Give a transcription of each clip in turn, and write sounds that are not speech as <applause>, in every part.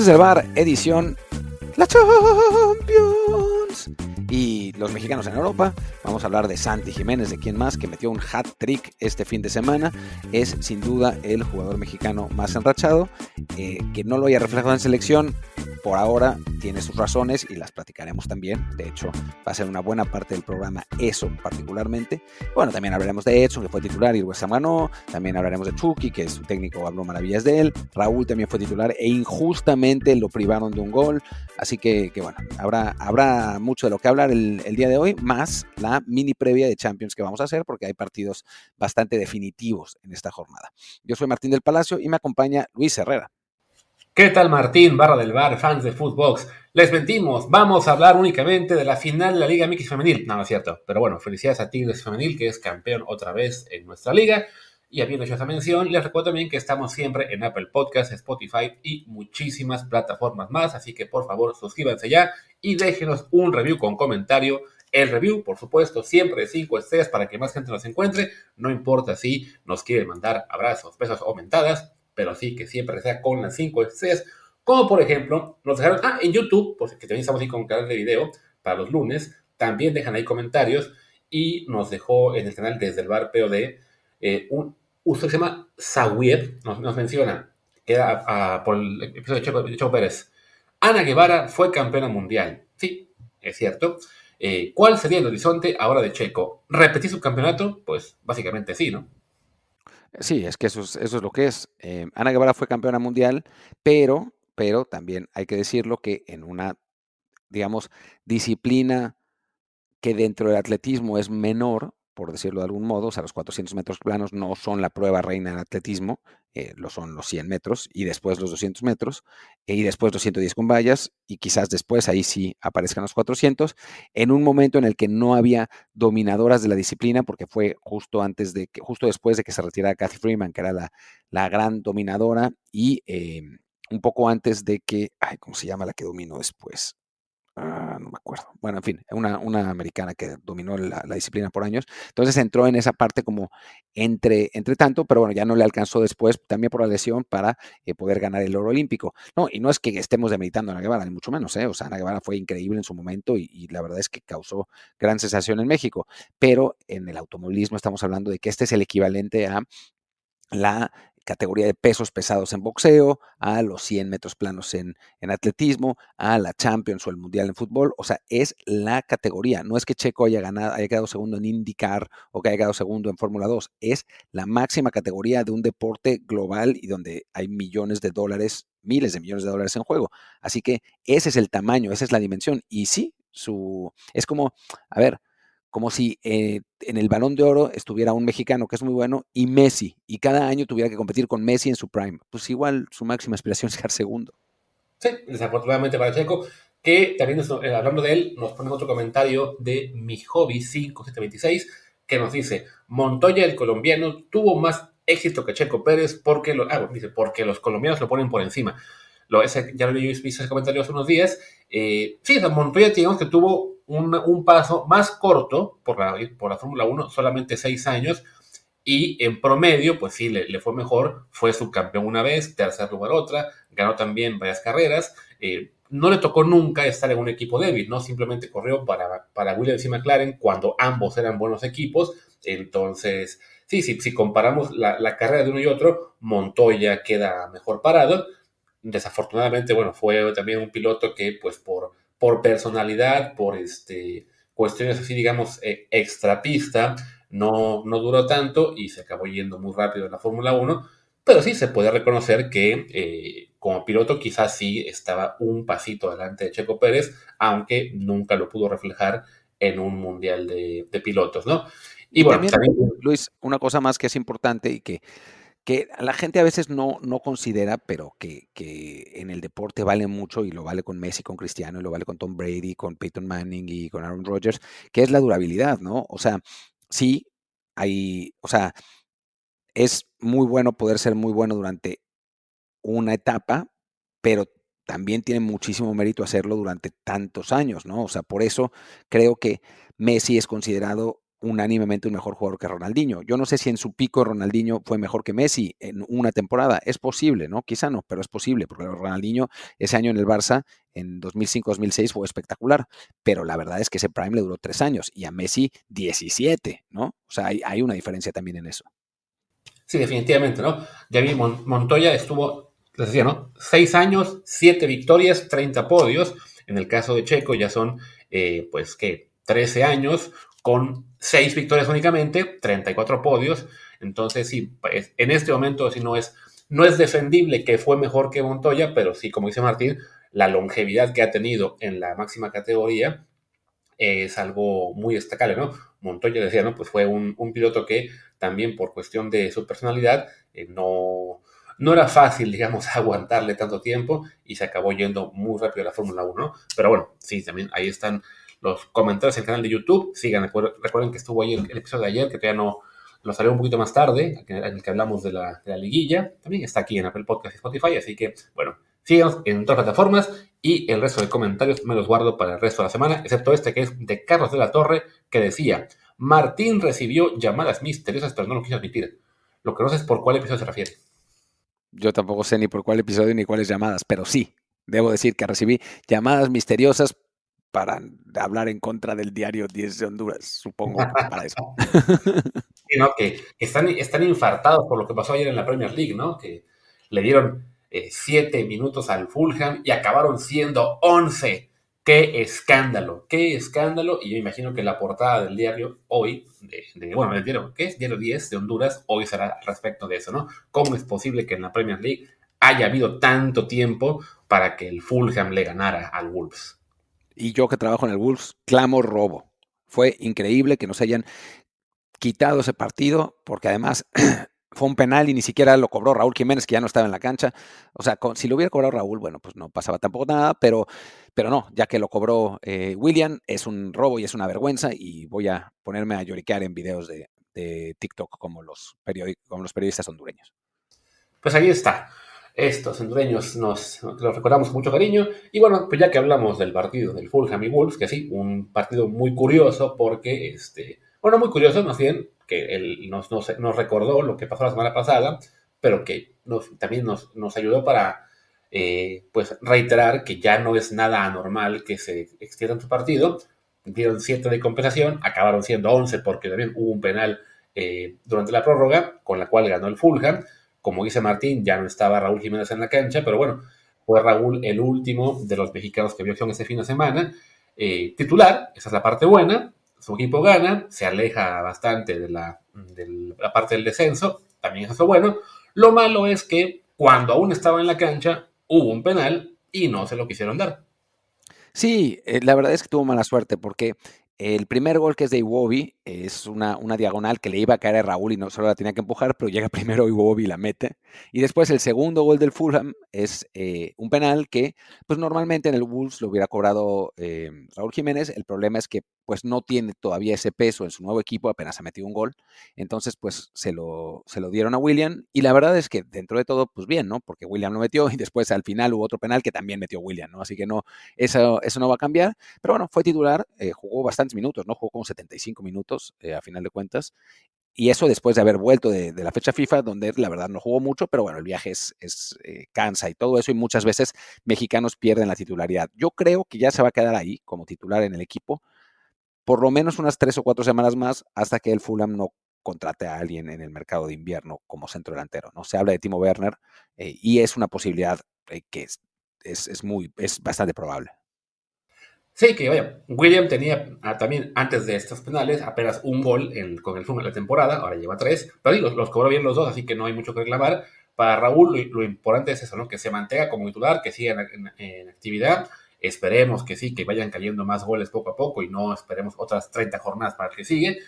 Desde el bar, edición La Champions. Y los mexicanos en Europa, vamos a hablar de Santi Jiménez, de quien más, que metió un hat trick este fin de semana. Es sin duda el jugador mexicano más enrachado. Eh, que no lo haya reflejado en selección, por ahora tiene sus razones y las platicaremos también. De hecho, va a ser una buena parte del programa eso particularmente. Bueno, también hablaremos de Edson, que fue titular y West ganó. También hablaremos de Chucky, que su técnico, habló maravillas de él. Raúl también fue titular e injustamente lo privaron de un gol. Así que, bueno, habrá, habrá mucho de lo que hablar el día de hoy, más la mini previa de Champions que vamos a hacer, porque hay partidos bastante definitivos en esta jornada. Yo soy Martín del Palacio y me acompaña Luis Herrera. ¿Qué tal Martín, barra del bar, fans de Footbox? Les mentimos, vamos a hablar únicamente de la final de la Liga MX Femenil. No, no es cierto, pero bueno, felicidades a Tigres Femenil, que es campeón otra vez en nuestra liga. Y habiendo hecho esa mención, les recuerdo también que estamos siempre en Apple Podcasts, Spotify y muchísimas plataformas más, así que por favor suscríbanse ya y déjenos un review con comentario. El review, por supuesto, siempre de 5 estrellas para que más gente nos encuentre, no importa si nos quieren mandar abrazos, besos o mentadas, pero sí que siempre sea con las 5 estrellas. Como por ejemplo, nos dejaron, ah, en YouTube, porque también estamos ahí con un canal de video para los lunes, también dejan ahí comentarios y nos dejó en el canal desde el bar POD eh, un se llama Sawiet, nos, menciona, que era por el episodio de Checo, Pérez. Ana Guevara fue campeona mundial. Sí, es cierto. Eh, ¿Cuál sería el horizonte ahora de Checo? ¿Repetir su campeonato? Pues básicamente sí, ¿no? Sí, es que eso es, eso es lo que es. Eh, Ana Guevara fue campeona mundial, pero, pero también hay que decirlo que en una, digamos, disciplina que dentro del atletismo es menor, por decirlo de algún modo, o sea, los 400 metros planos no son la prueba reina del atletismo, eh, lo son los 100 metros y después los 200 metros eh, y después los 110 con vallas y quizás después ahí sí aparezcan los 400 en un momento en el que no había dominadoras de la disciplina porque fue justo antes de que justo después de que se retirara Kathy Freeman que era la, la gran dominadora y eh, un poco antes de que ay cómo se llama la que dominó después Ah, no me acuerdo. Bueno, en fin, una, una americana que dominó la, disciplina por años. Entonces entró en esa parte como entre, entre tanto, pero bueno, ya no le alcanzó después, también por la lesión, para eh, poder ganar el oro olímpico. No, y no es que estemos demeritando a Ana Guevara, ni mucho menos, ¿eh? O sea, Ana Guevara fue increíble en su momento y, y la verdad es que causó gran sensación en México. Pero en el automovilismo estamos hablando de que este es el equivalente a la categoría de pesos pesados en boxeo, a los 100 metros planos en, en, atletismo, a la Champions o el Mundial en fútbol. O sea, es la categoría. No es que Checo haya, ganado, haya quedado segundo en IndyCar o que haya quedado segundo en Fórmula 2. Es la máxima categoría de un deporte global y donde hay millones de dólares, miles de millones de dólares en juego. Así que ese es el tamaño, esa es la dimensión. Y sí, su, es como, a ver, como si eh, en el balón de oro estuviera un mexicano que es muy bueno y Messi, y cada año tuviera que competir con Messi en su prime. Pues igual su máxima aspiración es ser segundo. Sí, desafortunadamente para Checo, que también eh, hablando de él, nos ponen otro comentario de mi hobby 5726, que nos dice, Montoya el colombiano tuvo más éxito que Checo Pérez porque, lo, ah, dice, porque los colombianos lo ponen por encima. Lo, ese, ya lo visto ese comentario hace unos días. Eh, sí, Montoya digamos que tuvo un, paso más corto por la, por la Fórmula 1, solamente seis años, y en promedio, pues sí, le, fue mejor, fue subcampeón una vez, tercer lugar otra, ganó también varias carreras, eh, no le tocó nunca estar en un equipo débil, ¿no? Simplemente corrió para, para Williams y McLaren cuando ambos eran buenos equipos, entonces, sí, sí si comparamos la, la carrera de uno y otro, Montoya queda mejor parado, desafortunadamente, bueno, fue también un piloto que, pues, por por personalidad, por este, cuestiones así, digamos, eh, extrapista, no, no duró tanto y se acabó yendo muy rápido en la Fórmula 1, pero sí se puede reconocer que eh, como piloto quizás sí estaba un pasito adelante de Checo Pérez, aunque nunca lo pudo reflejar en un mundial de, pilotos, ¿no? Y bueno, también, Luis, una cosa más que es importante y que que la gente a veces no, no considera, pero que, en el deporte vale mucho y lo vale con Messi, con Cristiano, y lo vale con Tom Brady, con Peyton Manning y con Aaron Rodgers, que es la durabilidad, ¿no? O sea, sí, hay, o sea, es muy bueno poder ser muy bueno durante una etapa, pero también tiene muchísimo mérito hacerlo durante tantos años, ¿no? O sea, por eso creo que Messi es considerado unánimemente un mejor jugador que Ronaldinho. Yo no sé si en su pico Ronaldinho fue mejor que Messi en una temporada. Es posible, ¿no? Quizá no, pero es posible, porque Ronaldinho ese año en el Barça, en 2005-2006, fue espectacular. Pero la verdad es que ese prime le duró tres años y a Messi 17, ¿no? O sea, hay, una diferencia también en eso. Sí, definitivamente, ¿no? Ya vi, Montoya estuvo, les decía, ¿no? Seis años, siete victorias, 30 podios. En el caso de Checo ya son, eh, pues, ¿qué? 13 años, con seis victorias únicamente, 34 podios. Entonces, sí, pues, en este momento sí no es, no es defendible que fue mejor que Montoya, pero sí, como dice Martín, la longevidad que ha tenido en la máxima categoría es algo muy destacable, ¿no? Montoya decía, ¿no? Pues fue un, piloto que también por cuestión de su personalidad eh, no, no era fácil, <laughs> digamos, aguantarle tanto tiempo y se acabó yendo muy rápido a la Fórmula 1, ¿no? Pero bueno, sí, también ahí están los comentarios en el canal de YouTube. Sigan, recuerden que estuvo ahí el, episodio de ayer, que todavía no lo salió un poquito más tarde, en el que hablamos de la, liguilla. También está aquí en Apple Podcast y Spotify, así que, bueno, síganos en todas las plataformas y el resto de comentarios me los guardo para el resto de la semana, excepto este que es de Carlos de la Torre, que decía, Martín recibió llamadas misteriosas, pero no lo quiso admitir. Lo que no sé es por cuál episodio se refiere. Yo tampoco sé ni por cuál episodio ni cuáles llamadas, pero sí, debo decir que recibí llamadas misteriosas para hablar en contra del diario 10 de Honduras, supongo, para eso. <laughs> que están, están infartados por lo que pasó ayer en la Premier League, ¿no? Que le dieron eh, siete minutos al Fulham y acabaron siendo 11. ¡Qué escándalo! ¡Qué escándalo! Y yo imagino que la portada del diario hoy, de, bueno, del diario, ¿qué es? Diario 10 de Honduras, hoy será respecto de eso, ¿no? ¿Cómo es posible que en la Premier League haya habido tanto tiempo para que el Fulham le ganara al Wolves? Y yo que trabajo en el Wolves, clamo robo. Fue increíble que nos hayan quitado ese partido, porque además <clears throat> fue un penal y ni siquiera lo cobró Raúl Jiménez, que ya no estaba en la cancha. O sea, si lo hubiera cobrado Raúl, bueno, pues no pasaba tampoco nada, pero, pero no, ya que lo cobró eh, William, es un robo y es una vergüenza y voy a ponerme a lloriquear en videos de, TikTok como los, como los periodistas hondureños. Pues ahí está estos hondureños nos, los recordamos con mucho cariño. Y bueno, pues ya que hablamos del partido del Fulham y Wolves, que sí, un partido muy curioso porque, este, bueno, muy curioso más bien, que él nos, nos, recordó lo que pasó la semana pasada, pero que también nos, nos ayudó para eh, pues reiterar que ya no es nada anormal que se extienda tu partido. Dieron 7 de compensación, acabaron siendo 11 porque también hubo un penal eh, durante la prórroga, con la cual ganó el Fulham. Como dice Martín, ya no estaba Raúl Jiménez en la cancha, pero bueno, fue Raúl el último de los mexicanos que vio acción ese fin de semana. Eh, titular, esa es la parte buena, su equipo gana, se aleja bastante de la, parte del descenso, también es lo bueno. Lo malo es que cuando aún estaba en la cancha hubo un penal y no se lo quisieron dar. Sí, eh, la verdad es que tuvo mala suerte porque el primer gol que es de Iwobi es una, una, diagonal que le iba a caer a Raúl y no solo la tenía que empujar, pero llega <laughs> primero Iwobi y la mete. Y después el segundo gol del Fulham es eh, un penal que, pues normalmente en el Wolves lo hubiera cobrado eh, Raúl Jiménez. El problema es que pues no tiene todavía ese peso en su nuevo equipo, apenas ha metido un gol. Entonces, pues se lo, se lo dieron a William. Y la verdad es que dentro de todo, pues bien, ¿no? Porque William lo metió y <laughs> después al final hubo otro penal que también metió William, ¿no? Así que no, eso, eso no va a cambiar. Pero bueno, fue titular, eh, jugó minutos, ¿no? Jugó como 75 minutos eh, a final de cuentas. Y eso después de haber vuelto de, la fecha FIFA, donde la verdad no jugó mucho, pero bueno, el viaje es, es eh, cansa y todo eso, y muchas veces mexicanos pierden la titularidad. Yo creo que ya se va a quedar ahí como titular en el equipo por lo menos unas tres o cuatro semanas más hasta que el Fulham no contrate a alguien en el mercado de invierno como centro delantero. ¿no? Se habla de Timo Werner eh, y es una posibilidad que es, es, muy, es bastante probable. Sí, que vaya, William tenía ah, también antes de estos penales apenas un gol con el Fulham en la temporada, ahora lleva tres, pero los, los cobró bien los dos, así que no hay mucho que reclamar. Para Raúl lo, importante es eso, ¿no? que se mantenga como titular, que siga en actividad Esperemos que sí, que vayan cayendo más goles poco a poco y no esperemos otras 30 jornadas para que sigue.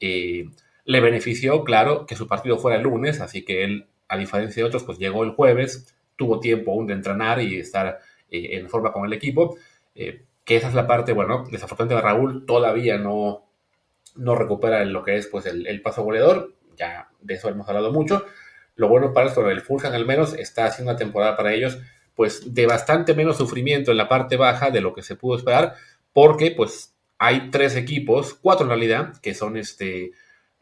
Eh, le benefició, claro, que su partido fuera el lunes, así que él, a diferencia de otros, pues llegó el jueves, tuvo tiempo aún de entrenar y estar eh, en forma con el equipo. Eh, que esa es la parte, bueno, desafortunadamente Raúl todavía no, no recupera lo que es pues el, paso goleador, ya de eso hemos hablado mucho. Lo bueno para esto, el Fulham al menos está haciendo una temporada para ellos pues de bastante menos sufrimiento en la parte baja de lo que se pudo esperar, porque pues hay tres equipos, cuatro en realidad, que son este,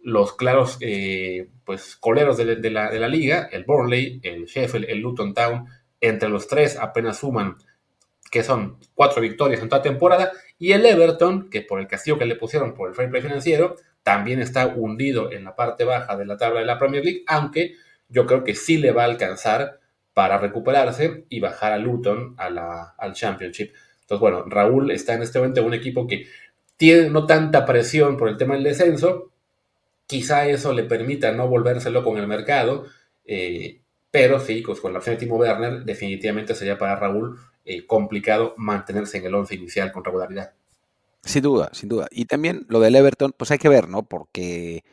los claros eh, pues, coleros de, la, de, la, liga, el Burnley, el Sheffield, el Luton Town, entre los tres apenas suman que son cuatro victorias en toda temporada, y el Everton, que por el castigo que le pusieron por el fair play financiero, también está hundido en la parte baja de la tabla de la Premier League, aunque yo creo que sí le va a alcanzar para recuperarse y bajar a Luton a la, al Championship. Entonces, bueno, Raúl está en este momento en un equipo que tiene no tanta presión por el tema del descenso, quizá eso le permita no volvérselo con el mercado, eh, pero sí, pues con la opción de Timo Werner, definitivamente sería para Raúl eh, complicado mantenerse en el once inicial con regularidad. Sin duda, sin duda. Y también lo del Everton, pues hay que ver, ¿no? Porque,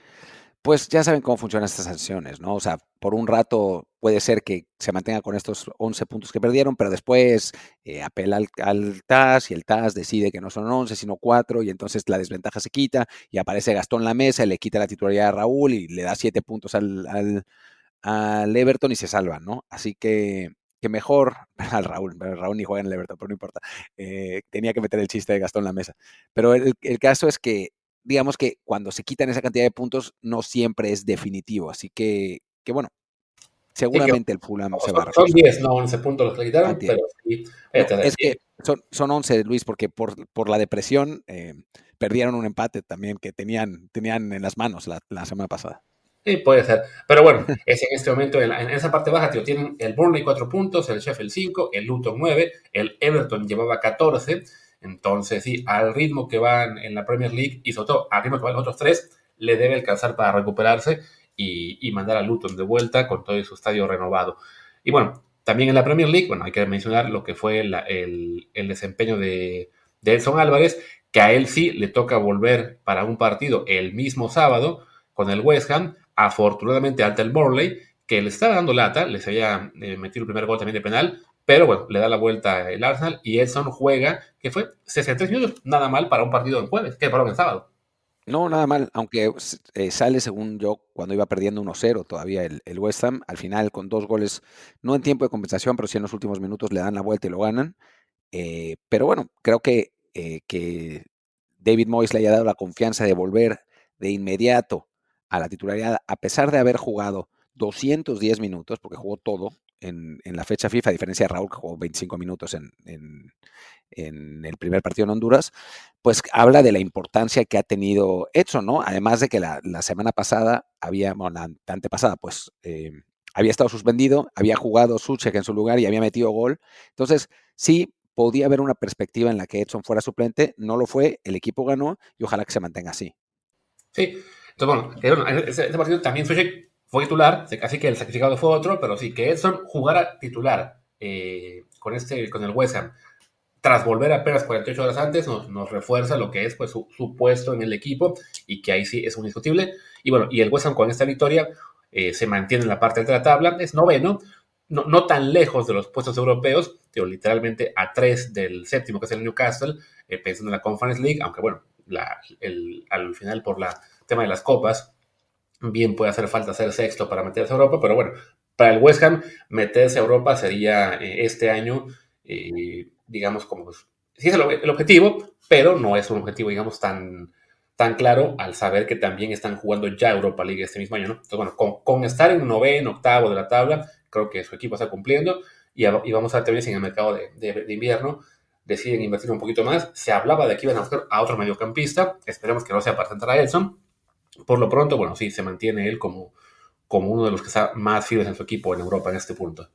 pues ya saben cómo funcionan estas sanciones, ¿no? O sea, por un rato puede ser que se mantenga con estos 11 puntos que perdieron, pero después eh, apela al, TAS y el TAS decide que no son 11, sino 4, y entonces la desventaja se quita y aparece Gastón la mesa, le quita la titularidad a Raúl y le da 7 puntos al, al Everton y se salvan, ¿no? Así que que mejor, <laughs> al Raúl, Raúl ni juega en el Everton, pero no importa, eh, tenía que meter el chiste de Gastón en la mesa. Pero el, caso es que, digamos que cuando se quitan esa cantidad de puntos, no siempre es definitivo. Así que, que bueno, seguramente el Fulham se va a Son 10, no 11 puntos los que quitaron, pero sí. es que son, son 11, Luis, porque por, por la depresión eh, perdieron un empate también que tenían, tenían en las manos la semana pasada. Sí, puede ser. Pero bueno, <laughs> es en este momento, en, esa parte baja, tío, tienen el Burnley 4 puntos, el Sheffield 5, el Luton 9, el Everton llevaba 14. Entonces, sí, al ritmo que van en la Premier League y sobre todo al ritmo que van los otros tres, le debe alcanzar para recuperarse y, mandar a Luton de vuelta con todo su estadio renovado. Y bueno, también en la Premier League, bueno, hay que mencionar lo que fue el, desempeño de, de Edson Álvarez, que a él sí le toca volver para un partido el mismo sábado con el West Ham afortunadamente ante el Morley, que le estaba dando lata, les había eh, metido el primer gol también de penal, pero bueno, le da la vuelta el Arsenal y Edson juega, que fue 63 minutos, nada mal para un partido en jueves, que para un sábado. No, nada mal, aunque eh, sale según yo cuando iba perdiendo 1-0 todavía el, West Ham, al final con dos goles, no en tiempo de compensación, pero sí en los últimos minutos le dan la vuelta y lo ganan. Eh, pero bueno, creo que, que David Moyes le haya dado la confianza de volver de inmediato a la titularidad, a pesar de haber jugado 210 minutos, porque jugó todo en, la fecha FIFA, a diferencia de Raúl, que jugó 25 minutos en, el primer partido en Honduras, pues habla de la importancia que ha tenido Edson, ¿no? Además de que la, semana pasada había, bueno, la antepasada, pues eh, había estado suspendido, había jugado Suchek en su lugar y había metido gol. Entonces, sí, podía haber una perspectiva en la que Edson fuera suplente, no lo fue, el equipo ganó y ojalá que se mantenga así. Sí, entonces, bueno, ese, partido también fue, titular, así que el sacrificado fue otro, pero sí, que Edson jugara titular eh, con, este, con el West Ham, tras volver apenas 48 horas antes, nos, refuerza lo que es pues, su, puesto en el equipo y que ahí sí es un indiscutible. Y bueno, y el West Ham con esta victoria eh, se mantiene en la parte de la tabla, es noveno, no, no, tan lejos de los puestos europeos, pero literalmente a tres del séptimo, que es el Newcastle, eh, pensando en la Conference League, aunque bueno, la, el, al final por la tema de las copas, bien puede hacer falta ser sexto para meterse a Europa, pero bueno, para el West Ham meterse a Europa sería eh, este año, eh, digamos, como, pues, sí es el, objetivo, pero no es un objetivo, digamos, tan, tan claro al saber que también están jugando ya Europa League este mismo año, ¿no? Entonces, bueno, con, estar en noveno, octavo de la tabla, creo que su equipo está cumpliendo y, y vamos a ver también si en el mercado de, de, de invierno deciden invertir un poquito más. Se hablaba de que iban a buscar a otro mediocampista, esperemos que no sea para sentar a Edson, por lo pronto, bueno, sí, se mantiene él como, como uno de los que está más firmes en su equipo en Europa en este punto.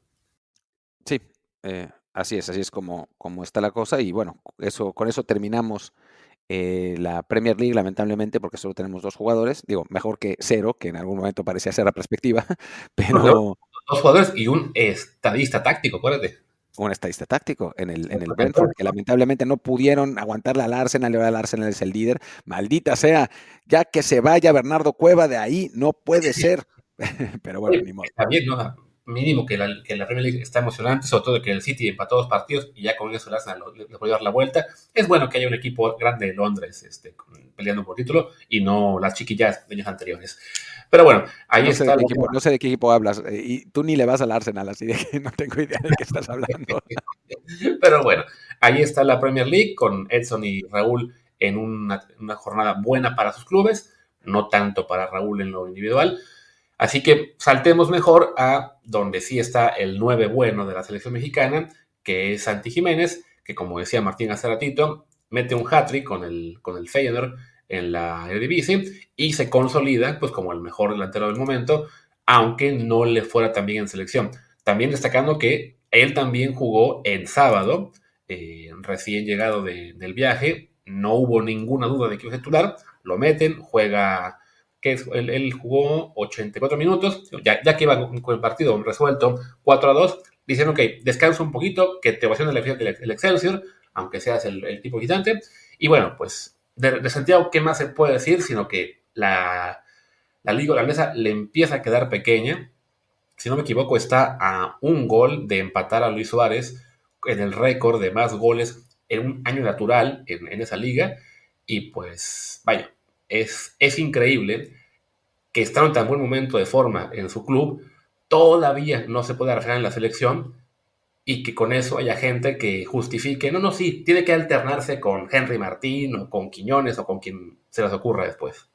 Sí, eh, así es, así es como, como está la cosa. Y bueno, eso, con eso terminamos eh, la Premier League, lamentablemente, porque solo tenemos dos jugadores. Digo, mejor que cero, que en algún momento parecía ser la perspectiva, <laughs> pero... Dos jugadores y un estadista táctico, acuérdate un estadista táctico en el, en el Brentford, que lamentablemente no pudieron aguantarle al Arsenal, y ahora el Arsenal es el líder. Maldita sea, ya que se vaya Bernardo Cueva de ahí, no puede ser. <laughs> Pero bueno, ni modo. Está bien, ¿no? Mínimo que la, que la Premier League está emocionante, sobre todo que el City empató dos partidos y ya con eso el Arsenal le puede dar la vuelta. Es bueno que haya un equipo grande de Londres este, peleando por título y no las chiquillas de años anteriores. Pero bueno, ahí no está. Sé equipo, no sé de qué equipo hablas. Eh, y tú ni le vas al Arsenal, así de que <laughs> no tengo idea de qué estás hablando. <laughs> Pero bueno, ahí está la Premier League con Edson y Raúl en una, una jornada buena para sus clubes, no tanto para Raúl en lo individual. Así que saltemos mejor a donde sí está el 9 bueno de la selección mexicana, que es Santi Jiménez, que como decía Martín hace ratito, mete un hat-trick con el, con el Feyenoord en la Eredivisie y se consolida pues como el mejor delantero del momento, aunque no le fuera tan bien en selección. También destacando que él también jugó en sábado, eh, recién llegado del viaje, no hubo ninguna duda de que iba a titular, lo meten, juega, que él, jugó 84 minutos, ya, ya que iba con el partido resuelto 4 a 2, dicen, ok, descansa un poquito, que te va a el, el Excelsior, aunque seas el, tipo gigante. Y bueno, pues de, Santiago, ¿qué más se puede decir? Sino que la, la liga holandesa le empieza a quedar pequeña. Si no me equivoco, está a un gol de empatar a Luis Suárez en el récord de más goles en un año natural en, esa liga. Y pues, vaya, es, es increíble que está en tan buen momento de forma en su club, todavía no se puede reflejar en la selección y que con eso haya gente que justifique, no, no, sí, tiene que alternarse con Henry Martín o con Quiñones o con quien se les ocurra después.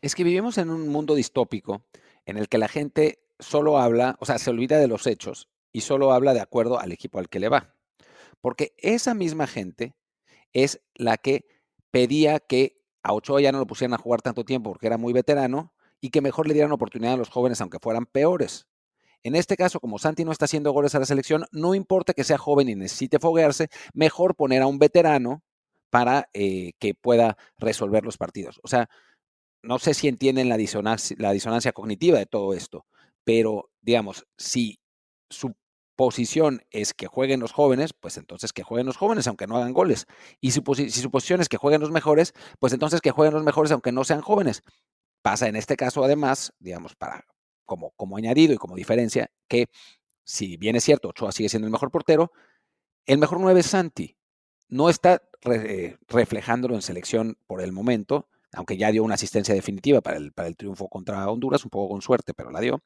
Es que vivimos en un mundo distópico en el que la gente solo habla, o sea, se olvida de los hechos y solo habla de acuerdo al equipo al que le va. Porque esa misma gente es la que pedía que a Ochoa ya no lo pusieran a jugar tanto tiempo porque era muy veterano y que mejor le dieran oportunidad a los jóvenes aunque fueran peores. En este caso, como Santi no está haciendo goles a la selección, no importa que sea joven y necesite foguearse, mejor poner a un veterano para eh, que pueda resolver los partidos. O sea, no sé si entienden la disonancia, la disonancia cognitiva de todo esto, pero digamos, si su posición es que jueguen los jóvenes, pues entonces que jueguen los jóvenes aunque no hagan goles. Y si, su posición es que jueguen los mejores, pues entonces que jueguen los mejores aunque no sean jóvenes. Pasa en este caso además, digamos, para, como, añadido y como diferencia, que si bien es cierto, Ochoa sigue siendo el mejor portero, el mejor 9 es Santi. No está reflejándolo en selección por el momento, aunque ya dio una asistencia definitiva para el, para el triunfo contra Honduras, un poco con suerte, pero la dio.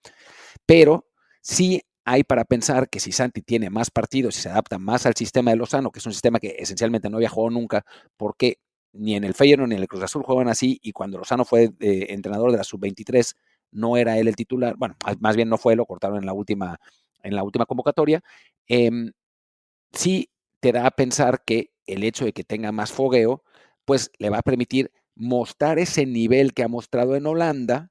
Pero sí hay para pensar que si Santi tiene más partidos y se adapta más al sistema de Lozano, que es un sistema que esencialmente no había jugado nunca, porque ni en el Feyenoord ni en el Cruz Azul juegan así, y cuando Lozano fue eh, entrenador de la sub-23, no era él el titular, bueno, más bien no fue, lo cortaron en la última, en la última convocatoria, em, sí te da a pensar que el hecho de que tenga más fogueo, pues le va a permitir mostrar ese nivel que ha mostrado en Holanda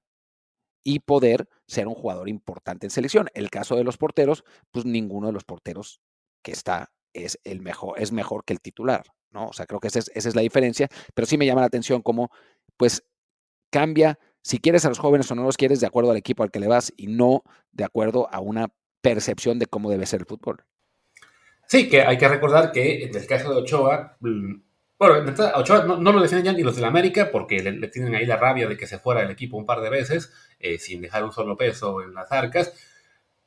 y poder ser un jugador importante en selección. El caso de los porteros, pues ninguno de los porteros que está es el mejor, es mejor que el titular, ¿no? O sea, creo que esa es, esa es la diferencia, pero sí me llama la atención cómo, pues, cambia si quieres a los jóvenes o no los quieres de acuerdo al equipo al que le vas y no de acuerdo a una percepción de cómo debe ser el fútbol. Sí, que hay que recordar que en el caso de Ochoa, bueno, Ochoa no, lo defienden ya ni los de la América porque le, tienen ahí la rabia de que se fuera el equipo un par de veces eh, sin dejar un solo peso en las arcas.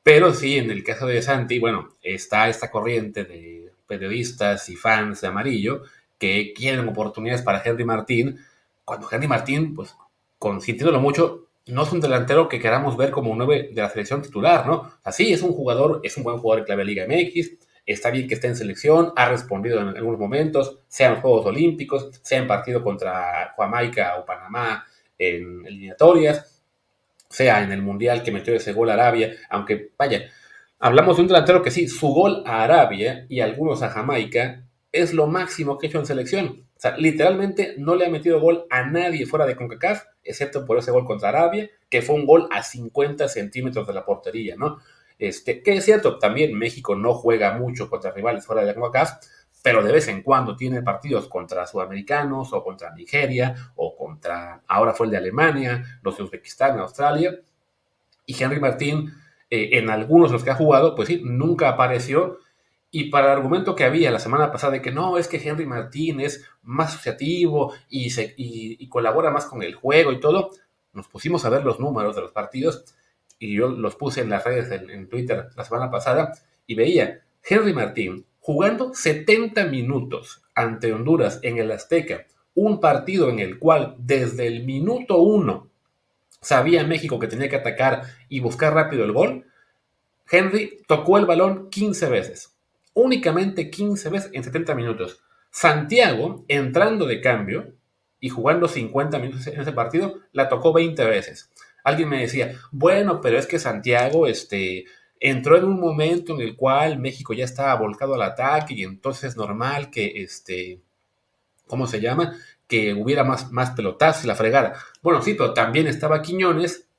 Pero sí, en el caso de Santi, bueno, está esta corriente de periodistas y fans de amarillo que quieren oportunidades para Henry Martín, cuando Henry Martín, pues consintiéndolo mucho, no es un delantero que queramos ver como un 9 de la selección titular, ¿no? Así es un jugador, es un buen jugador en clave Liga MX, está bien que esté en selección, ha respondido en algunos momentos, sea en Juegos Olímpicos, sea en partido contra Jamaica o Panamá en eliminatorias, sea en el Mundial que metió ese gol a Arabia, aunque vaya, hablamos de un delantero que sí, su gol a Arabia y algunos a Jamaica es lo máximo que ha hecho en selección. O sea, literalmente no le ha metido gol a nadie fuera de CONCACAF, excepto por ese gol contra Arabia, que fue un gol a 50 centímetros de la portería, ¿no? Este, que es cierto, también México no juega mucho contra rivales fuera de CONCACAF, pero de vez en cuando tiene partidos contra sudamericanos o contra Nigeria o contra, ahora fue el de Alemania, los de Uzbekistán, Australia. Y Henry Martín, eh, en algunos de los que ha jugado, pues sí, nunca apareció y para el argumento que había la semana pasada de que no, es que Henry Martín es más asociativo y, colabora más con el juego y todo, nos pusimos a ver los números de los partidos y yo los puse en las redes en, Twitter la semana pasada y veía Henry Martín jugando 70 minutos ante Honduras en el Azteca, un partido en el cual desde el minuto uno sabía México que tenía que atacar y buscar rápido el gol, Henry tocó el balón 15 veces únicamente 15 veces en 70 minutos. Santiago, entrando de cambio y jugando 50 minutos en ese partido, la tocó 20 veces. Alguien me decía, bueno, pero es que Santiago este, entró en un momento en el cual México ya estaba volcado al ataque y entonces es normal que, este, ¿cómo se llama? Que hubiera más, más pelotazos y la fregada. Bueno, sí, pero también estaba Quiñones,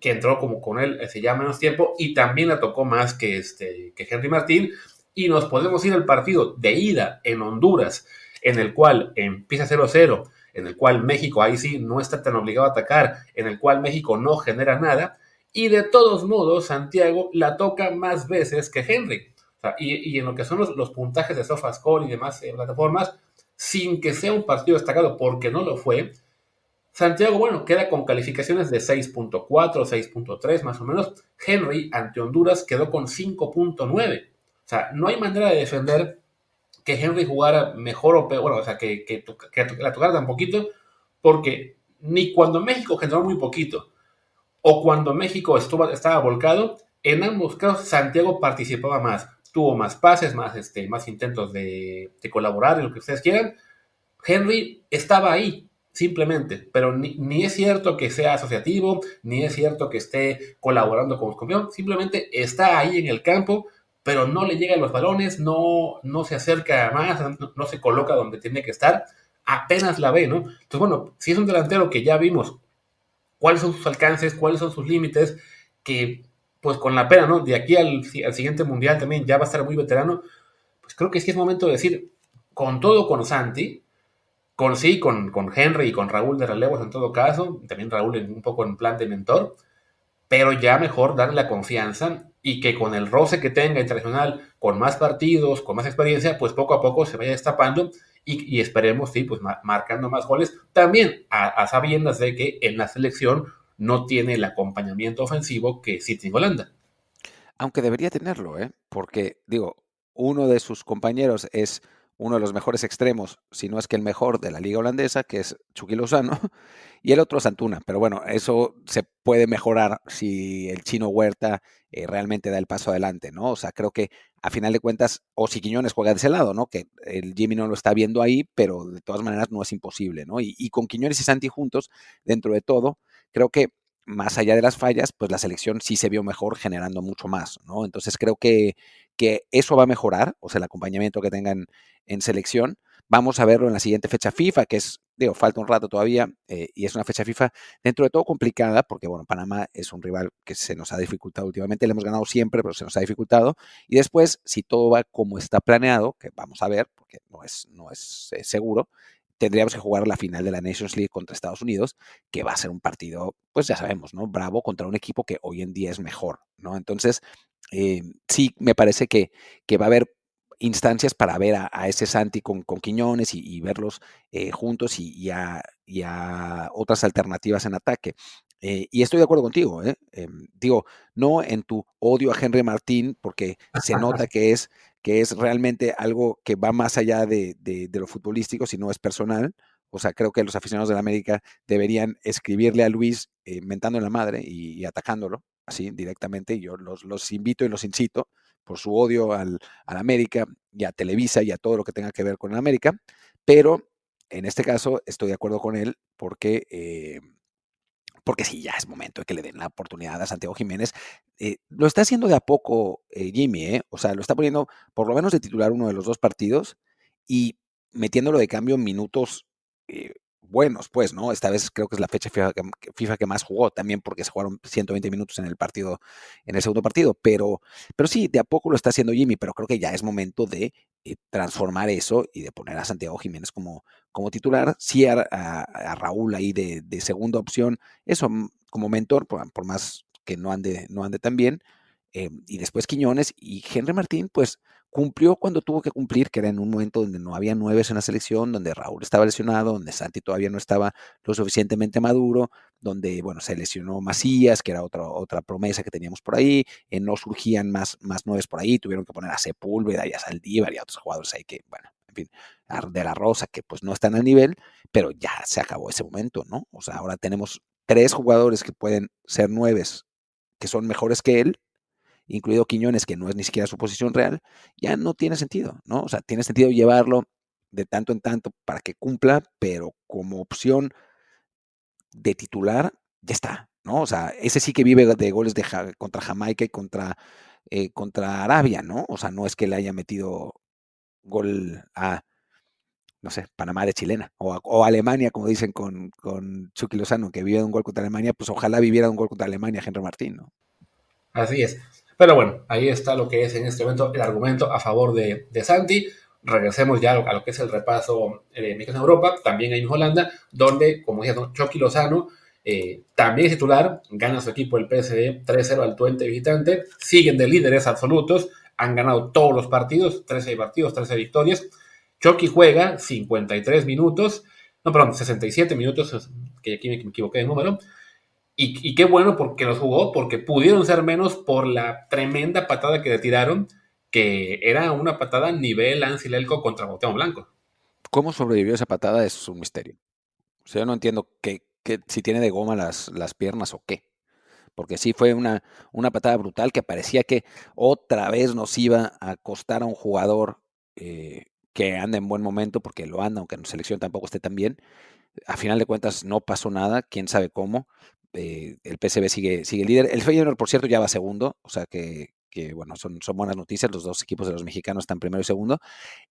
que entró como con él hace ya menos tiempo y también la tocó más que, este, que Henry Martín. Y nos podemos ir al partido de ida en Honduras, en el cual empieza 0-0, en el cual México ahí sí no está tan obligado a atacar, en el cual México no genera nada y de todos modos, Santiago la toca más veces que Henry. y, en lo que son los, puntajes de SofaScore y demás eh, plataformas, sin que sea un partido destacado, porque no lo fue, Santiago, bueno, queda con calificaciones de 6.4, 6.3 más o menos. Henry ante Honduras quedó con 5.9. O sea, no hay manera de defender que Henry jugara mejor o peor, bueno, o sea, que, que, la tocara tan poquito, porque ni cuando México generó muy poquito, o cuando México estaba volcado, en ambos casos Santiago participaba más, tuvo más pases, más, este, más intentos de, colaborar en lo que ustedes quieran. Henry estaba ahí, simplemente, pero ni, es cierto que sea asociativo, ni es cierto que esté colaborando con los campeones, simplemente está ahí en el campo, pero no le llegan los balones, no, no se acerca más, no, se coloca donde tiene que estar, apenas la ve, ¿no? Entonces, bueno, si es un delantero que ya vimos cuáles son sus alcances, cuáles son sus límites, que pues con la pena, ¿no? De aquí al, siguiente mundial también ya va a estar muy veterano, pues creo que sí es momento de decir, con todo con Santi, con sí, con, con Henry y con Raúl de relevos en todo caso, también Raúl un poco en plan de mentor, pero ya mejor darle la confianza y que con el roce que tenga internacional, con más partidos, con más experiencia, pues poco a poco se vaya destapando y, esperemos, sí, pues marcando más goles. También a, sabiendas de que en la selección no tiene el acompañamiento ofensivo que sí tiene Holanda. Aunque debería tenerlo, ¿eh? Porque, digo, uno de sus compañeros es uno de los mejores extremos, si no es que el mejor de la liga holandesa, que es Chucky Lozano, <laughs> y el otro Santuna. Pero bueno, eso se puede mejorar si el chino Huerta eh, realmente da el paso adelante, ¿no? O sea, creo que a final de cuentas, o si Quiñones juega de ese lado, ¿no? Que el Jimmy no lo está viendo ahí, pero de todas maneras no es imposible, ¿no? Y, y con Quiñones y Santi juntos, dentro de todo, creo que más allá de las fallas, pues la selección sí se vio mejor generando mucho más, ¿no? Entonces creo que, que eso va a mejorar, o sea, el acompañamiento que tengan en selección. Vamos a verlo en la siguiente fecha FIFA, que es, digo, falta un rato todavía, eh, y es una fecha FIFA dentro de todo complicada, porque, bueno, Panamá es un rival que se nos ha dificultado últimamente, le hemos ganado siempre, pero se nos ha dificultado. Y después, si todo va como está planeado, que vamos a ver, porque no es, no es eh, seguro, tendríamos que jugar la final de la Nations League contra Estados Unidos, que va a ser un partido, pues ya sabemos, ¿no? Bravo contra un equipo que hoy en día es mejor, ¿no? Entonces, eh, sí, me parece que, que, va a haber instancias para ver a, ese Santi con, con Quiñones y, verlos eh, juntos y, a, otras alternativas en ataque. Eh, y estoy de acuerdo contigo, em, digo, no en tu odio a Henry Martín, porque se <laughs> nota que es, que es realmente algo que va más allá de, de, lo futbolístico, sino es personal. O sea, creo que los aficionados de la América deberían escribirle a Luis mentando en la madre y, y atacándolo, así directamente. Yo los, los, invito y los incito por su odio al, al, América y a Televisa y a todo lo que tenga que ver con el América, pero en este caso estoy de acuerdo con él porque, eh, porque sí, ya es momento de que le den la oportunidad a Santiago Jiménez. Eh, lo está haciendo de a poco eh, Jimmy, ¿eh? o sea, lo está poniendo por lo menos de titular uno de los dos partidos y metiéndolo de cambio en minutos buenos, pues, ¿no? Esta vez creo que es la fecha FIFA que, más jugó, también porque se jugaron 120 minutos en el partido, en el segundo partido, pero, pero sí, de a poco lo está haciendo Jimmy, pero creo que ya es momento de eh, transformar eso y de poner a Santiago Jiménez como, como titular, sí a, Raúl ahí de, segunda opción, eso mm, como mentor, por, más que no ande, no ande tan bien, eh, y después Quiñones y Henry Martín, pues cumplió cuando tuvo que cumplir, que era en un momento donde no había nueves en la selección, donde Raúl estaba lesionado, donde Santi todavía no estaba lo suficientemente maduro, donde, bueno, se lesionó Macías, que era otra, otra promesa que teníamos por ahí, eh, no surgían más, más nueves por ahí, tuvieron que poner a Sepúlveda y a Saldívar y a otros jugadores ahí que, bueno, en fin, de la Rosa, que pues no están al nivel, pero ya se acabó ese momento, ¿no? O sea, ahora tenemos tres jugadores que pueden ser nueves, que son mejores que él, incluido Quiñones, que no es ni siquiera su posición real, ya no tiene sentido, ¿no? O sea, tiene sentido llevarlo de tanto en tanto para que cumpla, pero como opción de titular, ya está, ¿no? O sea, ese sí que vive de goles de, contra Jamaica y contra, eh, contra Arabia, ¿no? O sea, no es que le haya metido gol a, no sé, Panamá de chilena, o, Alemania, como dicen con, con Chucky Lozano, que vive de un gol contra Alemania, pues ojalá viviera de un gol contra Alemania, Henry Martín, ¿no? Así es. Pero bueno, ahí está lo que es en este momento el argumento a favor de, Santi. Regresemos ya a lo que es el repaso de México en Europa, también hay en Holanda, donde, como decía Chucky Lozano, eh, también es titular, gana su equipo el PSD 3-0 al Twente visitante, siguen de líderes absolutos, han ganado todos los partidos, 13 partidos, 13 victorias. Chucky juega 53 minutos, no, perdón, 67 minutos, que aquí me equivoqué de número, y, qué bueno porque los jugó, porque pudieron ser menos por la tremenda patada que le tiraron, que era una patada nivel Ancilelco contra Boteo Blanco. ¿Cómo sobrevivió esa patada? Es un misterio. O sea, yo no entiendo que, si tiene de goma las, las piernas o qué. Porque sí fue una, una patada brutal que parecía que otra vez nos iba a costar a un jugador eh, que anda en buen momento, porque lo anda, aunque en selección tampoco esté tan bien. A final de cuentas no pasó nada, quién sabe cómo, eh, el PSV sigue, sigue líder. El Feyenoord, por cierto, ya va segundo, o sea que, bueno, son, son buenas noticias. Los dos equipos de los mexicanos están primero y segundo.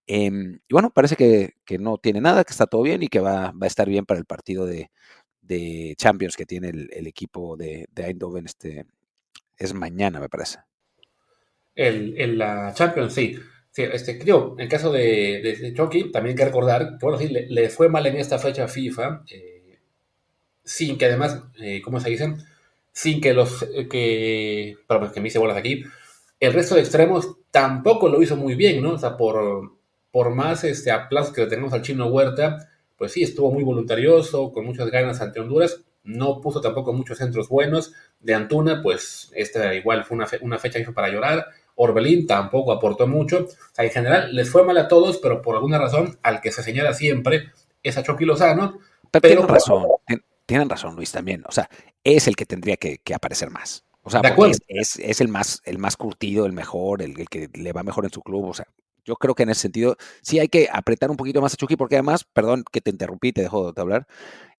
Em, y bueno, parece que, no tiene nada, que está todo bien y que va, va a estar bien para el partido de, Champions que tiene el, equipo de, Eindhoven. Este, es mañana, me parece. El, la Champions, sí. este, creo, en el caso de, de, Chucky, también hay que recordar que, bueno, sí, le, fue mal en esta fecha FIFA. Eh, sin que además, eh, ¿cómo se dicen? Sin que los eh, que, perdón, que me hice bolas aquí, el resto de extremos tampoco lo hizo muy bien, ¿no? O sea, por, por más este, aplausos que le tenemos al chino Huerta, pues sí, estuvo muy voluntarioso, con muchas ganas ante Honduras, no puso tampoco muchos centros buenos. De Antuna, pues esta igual fue una, una fecha para llorar. Orbelín tampoco aportó mucho. O sea, en general les fue mal a todos, pero por alguna razón, al que se señala siempre es a Chucky Lozano. Pero, razón, tienen razón, Luis, también. O sea, es el que tendría que, aparecer más. O sea, es, es, el más, el más curtido, el mejor, el, que le va mejor en su club. O sea, yo creo que en ese sentido sí hay que apretar un poquito más a Chucky, porque además, perdón que te interrumpí, te dejo de hablar.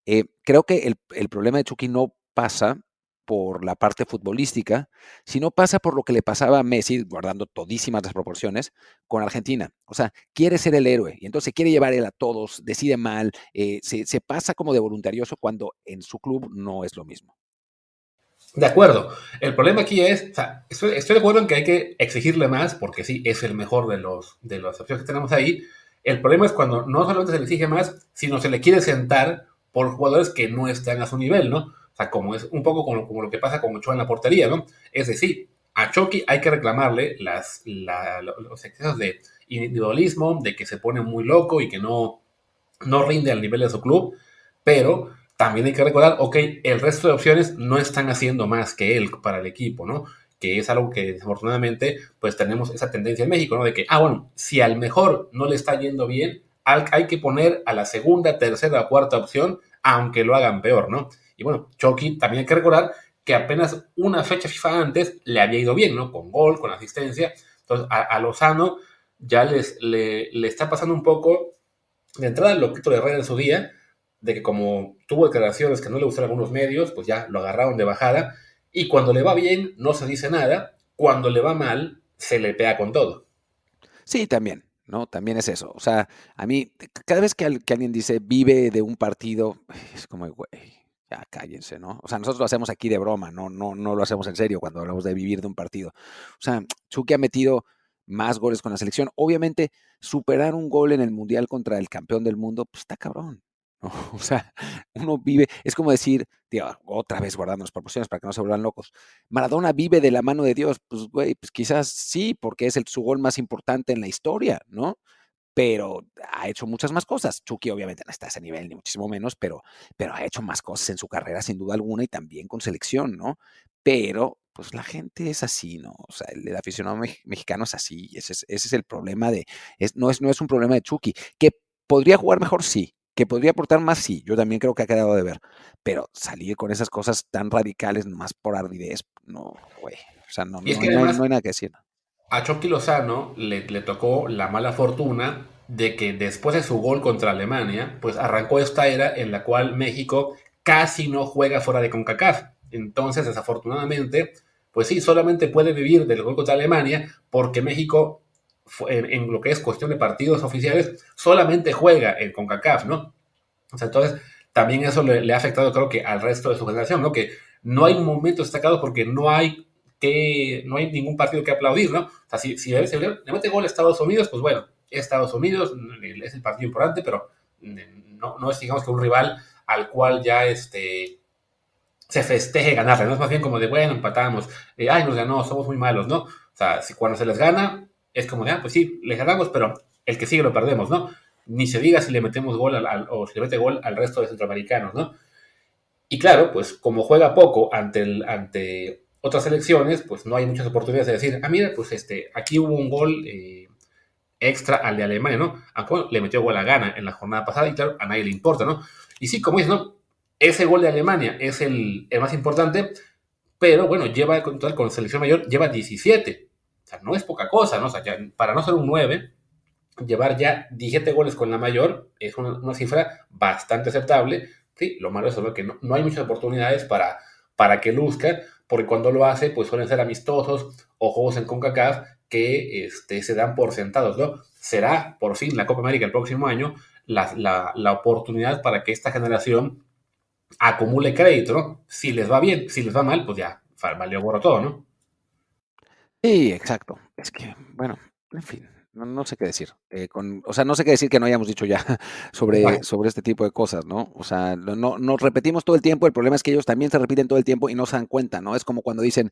Eh, creo que el, el problema de Chucky no pasa por la parte futbolística, sino pasa por lo que le pasaba a Messi, guardando todísimas las proporciones, con Argentina. O sea, quiere ser el héroe y entonces quiere llevar él a todos, decide mal, eh, se, pasa como de voluntarioso cuando en su club no es lo mismo. De acuerdo. El problema aquí es, o sea, estoy, de acuerdo en que hay que exigirle más, porque sí, es el mejor de los de las opciones que tenemos ahí. El problema es cuando no solamente se le exige más, sino se le quiere sentar por jugadores que no están a su nivel, ¿no? Sea, como es un poco como, lo que pasa con Ochoa en la portería, ¿no? Es decir, a Chucky hay que reclamarle las, los excesos de individualismo, de que se pone muy loco y que no, no rinde al nivel de su club, pero también hay que recordar, ok, el resto de opciones no están haciendo más que él para el equipo, ¿no? Que es algo que desafortunadamente pues tenemos esa tendencia en México, ¿no? De que, ah, bueno, si al mejor no le está yendo bien, hay que poner a la segunda, tercera, cuarta opción, aunque lo hagan peor, ¿no? Y bueno, Chucky también hay que recordar que apenas una fecha FIFA antes le había ido bien, ¿no? Con gol, con asistencia. Entonces, a, Lozano ya les, le, está pasando un poco de entrada lo que de Herrera en su día, de que como tuvo declaraciones que no le gustaron algunos medios, pues ya lo agarraron de bajada. Y cuando le va bien, no se dice nada. Cuando le va mal, se le pega con todo. Sí, también. ¿no? También es eso. O sea, a mí, cada vez que, que alguien dice vive de un partido, es como, güey, ya cállense, ¿no? O sea, nosotros lo hacemos aquí de broma, no, no, no lo hacemos en serio cuando hablamos de vivir de un partido. O sea, Chucky ha metido más goles con la selección. Obviamente, superar un gol en el Mundial contra el campeón del mundo, pues está cabrón. <laughs> O sea, uno vive, es como decir, tío, otra vez guardando las proporciones para que no se vuelvan locos. Maradona vive de la mano de Dios, pues güey, pues quizás sí, porque es el, su gol más importante en la historia, ¿no? Pero ha hecho muchas más cosas. Chucky obviamente no está a ese nivel, ni muchísimo menos, pero, pero ha hecho más cosas en su carrera sin duda alguna y también con selección, ¿no? Pero pues la gente es así, ¿no? O sea, el, aficionado mexicano es así, ese es, ese es el problema de, es, no, es, no es un problema de Chucky, que podría jugar mejor, sí, que podría aportar más, sí, yo también creo que ha quedado de ver, pero salir con esas cosas tan radicales más por ardidez, no, güey, o sea, no, no, hay, nada que decir a Chucky Lozano le, tocó la mala fortuna de que después de su gol contra Alemania, pues arrancó esta era en la cual México casi no juega fuera de CONCACAF. Entonces, desafortunadamente, pues sí, solamente puede vivir del gol contra Alemania porque México, en, lo que es cuestión de partidos oficiales, solamente juega en CONCACAF, ¿no? O sea, entonces, también eso le, ha afectado, creo que, al resto de su generación, ¿no? Que no hay un momento destacado porque no hay que no hay ningún partido que aplaudir, ¿no? O sea, si, si le, mete gol a Estados Unidos, pues bueno, Estados Unidos es el partido importante, pero no, no es, digamos, que un rival al cual ya este, se festeje ganarle, ¿no? Es más bien como de, bueno, empatamos, eh, ay, nos ganó, somos muy malos, ¿no? O sea, si cuando se les gana, es como de, ah, pues sí, le ganamos, pero el que sigue lo perdemos, ¿no? Ni se diga si le metemos gol al, o si le mete gol al resto de centroamericanos, ¿no? Y claro, pues como juega poco ante, el, ante otras elecciones, pues no hay muchas oportunidades de decir, ah, mira, pues este, aquí hubo un gol eh, extra al de Alemania, ¿no? Aunque le metió gol a Gana en la jornada pasada y claro, a nadie le importa, ¿no? Y sí, como es, ¿no? Ese gol de Alemania es el, más importante, pero bueno, lleva con, con selección mayor, lleva 17. O sea, no es poca cosa, ¿no? O sea, para no ser un 9, llevar ya 17 goles con la mayor es una, cifra bastante aceptable. Sí, lo malo es que no, no hay muchas oportunidades para, para que luzca, porque cuando lo hace, pues suelen ser amistosos o juegos en CONCACAF que este, se dan por sentados, ¿no? Será por fin la Copa América el próximo año la, oportunidad para que esta generación acumule crédito, ¿no? Si les va bien, si les va mal, pues ya, valió gorro todo, ¿no? Sí, exacto. Es que, bueno, en fin, no, sé qué decir. Eh, con, o sea, no sé qué decir que no hayamos dicho ya <laughs> sobre, sobre este tipo de cosas, ¿no? O sea, no, nos repetimos todo el tiempo, el problema es que ellos también se repiten todo el tiempo y no se dan cuenta, ¿no? Es como cuando dicen,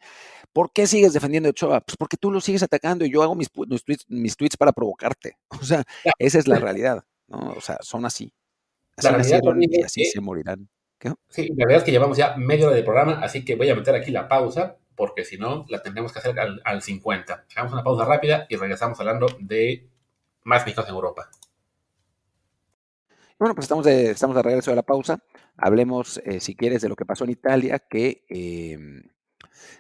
¿por qué sigues defendiendo a Ochoa? Pues porque tú lo sigues atacando y yo hago mis, mis, tweets, para provocarte. <laughs> O sea, esa es la <laughs> realidad, ¿no? O sea, son así. Así nacieron y así se morirán. Sí, la verdad es que llevamos ya media hora de programa, así que voy a meter aquí la pausa porque si no, la tendremos que hacer al, 50. Hagamos una pausa rápida y regresamos hablando de más mexicanos en Europa. Bueno, pues estamos de, estamos de regreso de la pausa. Hablemos, eh, si quieres, de lo que pasó en Italia, que em,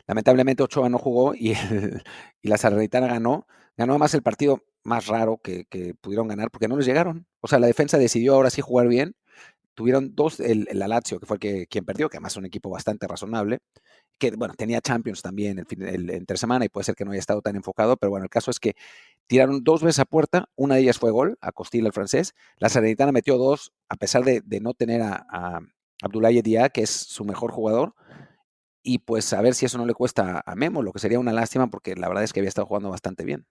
lamentablemente Ochoa no jugó y, <laughs> la Salernitana ganó. Ganó además el partido más raro que, que, pudieron ganar porque no les llegaron. O sea, la defensa decidió ahora sí jugar bien. Tuvieron dos, el, el Lazio, que fue el que, quien perdió, que además es un equipo bastante razonable que bueno, tenía Champions también el, el, entre semana y puede ser que no haya estado tan enfocado, pero bueno, el caso es que tiraron dos veces a puerta, una de ellas fue gol, a Costilla el francés, la Serenitana metió dos, a pesar de, no tener a, a Abdoulaye Dia, que es su mejor jugador, y pues a ver si eso no le cuesta a Memo, lo que sería una lástima porque la verdad es que había estado jugando bastante bien.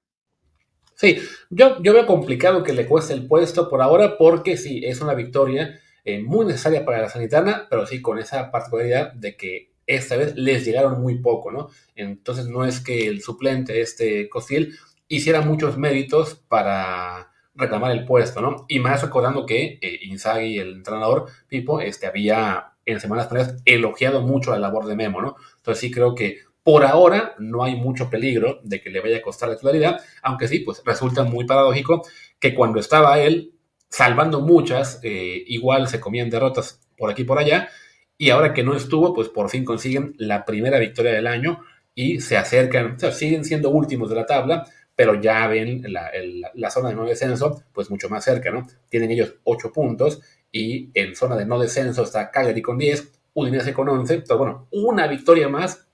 Sí, yo, yo veo complicado que le cueste el puesto por ahora porque sí, es una victoria eh, muy necesaria para la Sanitana, pero sí con esa particularidad de que esta vez les llegaron muy poco, ¿no? Entonces no es que el suplente, este Costil, hiciera muchos méritos para reclamar el puesto, ¿no? Y más recordando que eh, el entrenador Pipo, este, había en semanas previas elogiado mucho la labor de Memo, ¿no? Entonces sí creo que por ahora no hay mucho peligro de que le vaya a costar la titularidad, aunque sí, pues resulta muy paradójico que cuando estaba él salvando muchas, eh, igual se comían derrotas por aquí y por allá, y ahora que no estuvo, pues por fin consiguen la primera victoria del año y se acercan, o sea, siguen siendo últimos de la tabla, pero ya ven la, zona de no descenso, pues mucho más cerca, ¿no? Tienen ellos 8 puntos y en zona de no descenso está Cagliari con 10, Udinese con 11, entonces bueno, una victoria más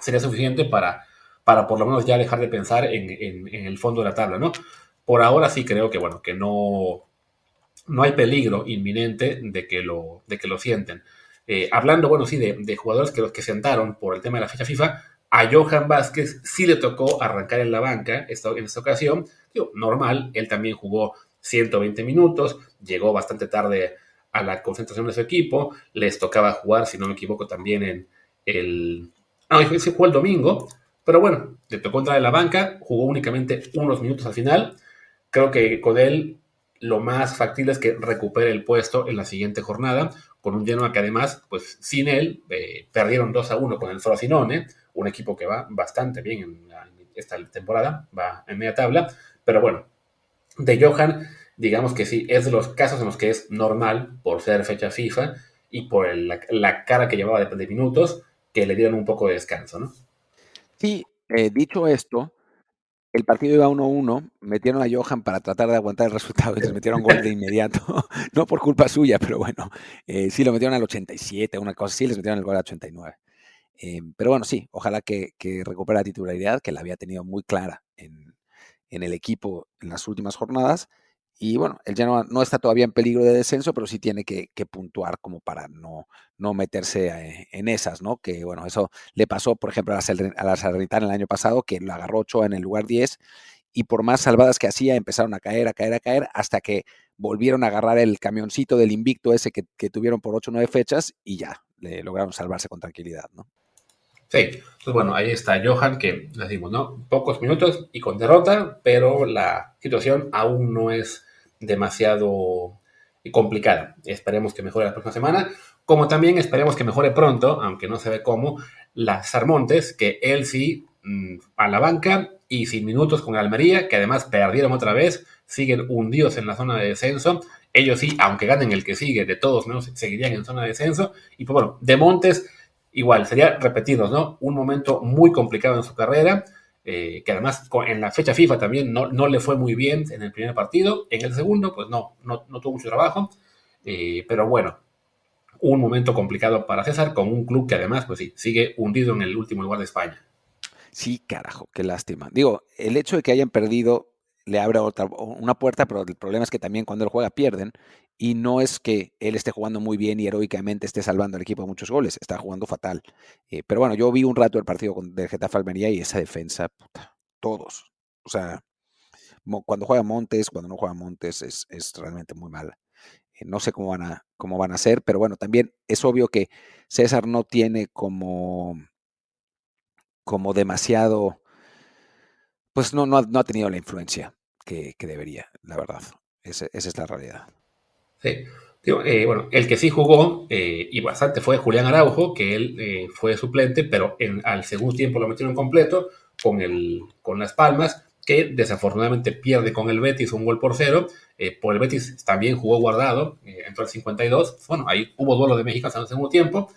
sería suficiente para, para por lo menos ya dejar de pensar en, en el fondo de la tabla, ¿no? Por ahora sí creo que, bueno, que no, no hay peligro inminente de que lo, de que lo sienten. Eh, hablando, bueno, sí, de, jugadores que los que sentaron por el tema de la fecha FIFA, a Johan Vázquez sí le tocó arrancar en la banca en esta ocasión. Digo, normal, él también jugó 120 minutos, llegó bastante tarde a la concentración de su equipo, les tocaba jugar, si no me equivoco, también en el... No, se jugó el domingo, pero bueno, le tocó entrar en la banca, jugó únicamente unos minutos al final. Creo que con él lo más factible es que recupere el puesto en la siguiente jornada, con un Genoa que además, pues sin él, eh, perdieron 2 a 1 con el Frosinone, un equipo que va bastante bien en, esta temporada, va en media tabla, pero bueno, de Johan, digamos que sí, es de los casos en los que es normal, por ser fecha FIFA y por la, cara que llevaba de, de, minutos, que le dieron un poco de descanso, ¿no? Sí, eh, dicho esto, el partido iba 1-1, metieron a Johan para tratar de aguantar el resultado y les metieron gol de inmediato. <laughs> no por culpa suya, pero bueno, eh, sí lo metieron al 87, una cosa así, les metieron el gol al 89. Eh, pero bueno, sí, ojalá que, recupere la titularidad, que la había tenido muy clara en el equipo en las últimas jornadas y bueno, él ya no, está todavía en peligro de descenso, pero sí tiene que, puntuar como para no, no meterse eh, en esas, ¿no? Que bueno, eso le pasó, por ejemplo, a la, a Salernitana el año pasado, que lo agarró Ochoa en el lugar 10 y por más salvadas que hacía, empezaron a caer, a caer, a caer, hasta que volvieron a agarrar el camioncito del invicto ese que, que tuvieron por 8 o 9 fechas y ya, le lograron salvarse con tranquilidad, ¿no? Sí, entonces bueno, ahí está Johan, que les digo, ¿no? Pocos minutos y con derrota, pero la situación aún no es demasiado complicada. Esperemos que mejore la próxima semana, como también esperemos que mejore pronto, aunque no se ve cómo, las Sarmontes, que él sí mm, a la banca y sin minutos con Almería, que además perdieron otra vez, siguen hundidos en la zona de descenso. Ellos sí, aunque ganen el que sigue, de todos menos seguirían en zona de descenso. Y pues bueno, de Montes, igual, sería repetirnos, ¿no? Un momento muy complicado en su carrera eh, que además en la fecha FIFA también no, no, le fue muy bien en el primer partido, en el segundo pues no, no, no tuvo mucho trabajo, eh, pero bueno, un momento complicado para César con un club que además pues sí, sigue hundido en el último lugar de España. Sí, carajo, qué lástima. Digo, el hecho de que hayan perdido le abre otra, una puerta, pero el problema es que también cuando él juega pierden y no es que él esté jugando muy bien y heroicamente esté salvando al equipo muchos goles, está jugando fatal. Eh, pero bueno, yo vi un rato el partido de Getafe Almería y esa defensa, puta, todos. O sea, cuando juega Montes, cuando no juega Montes, es, es realmente muy mala. Eh, no sé cómo van, a, cómo van a ser, pero bueno, también es obvio que César no tiene como, como demasiado, pues no, no, ha tenido la influencia que, debería, la verdad. esa es la realidad. Eh, bueno, el que sí jugó eh, y bastante fue Julián Araujo, que él eh, fue suplente, pero en, al segundo tiempo lo metieron completo con, el, con Las Palmas, que desafortunadamente pierde con el Betis un gol por cero. por el Betis también jugó guardado, entró al 52. Bueno, ahí hubo duelo de México en el segundo tiempo.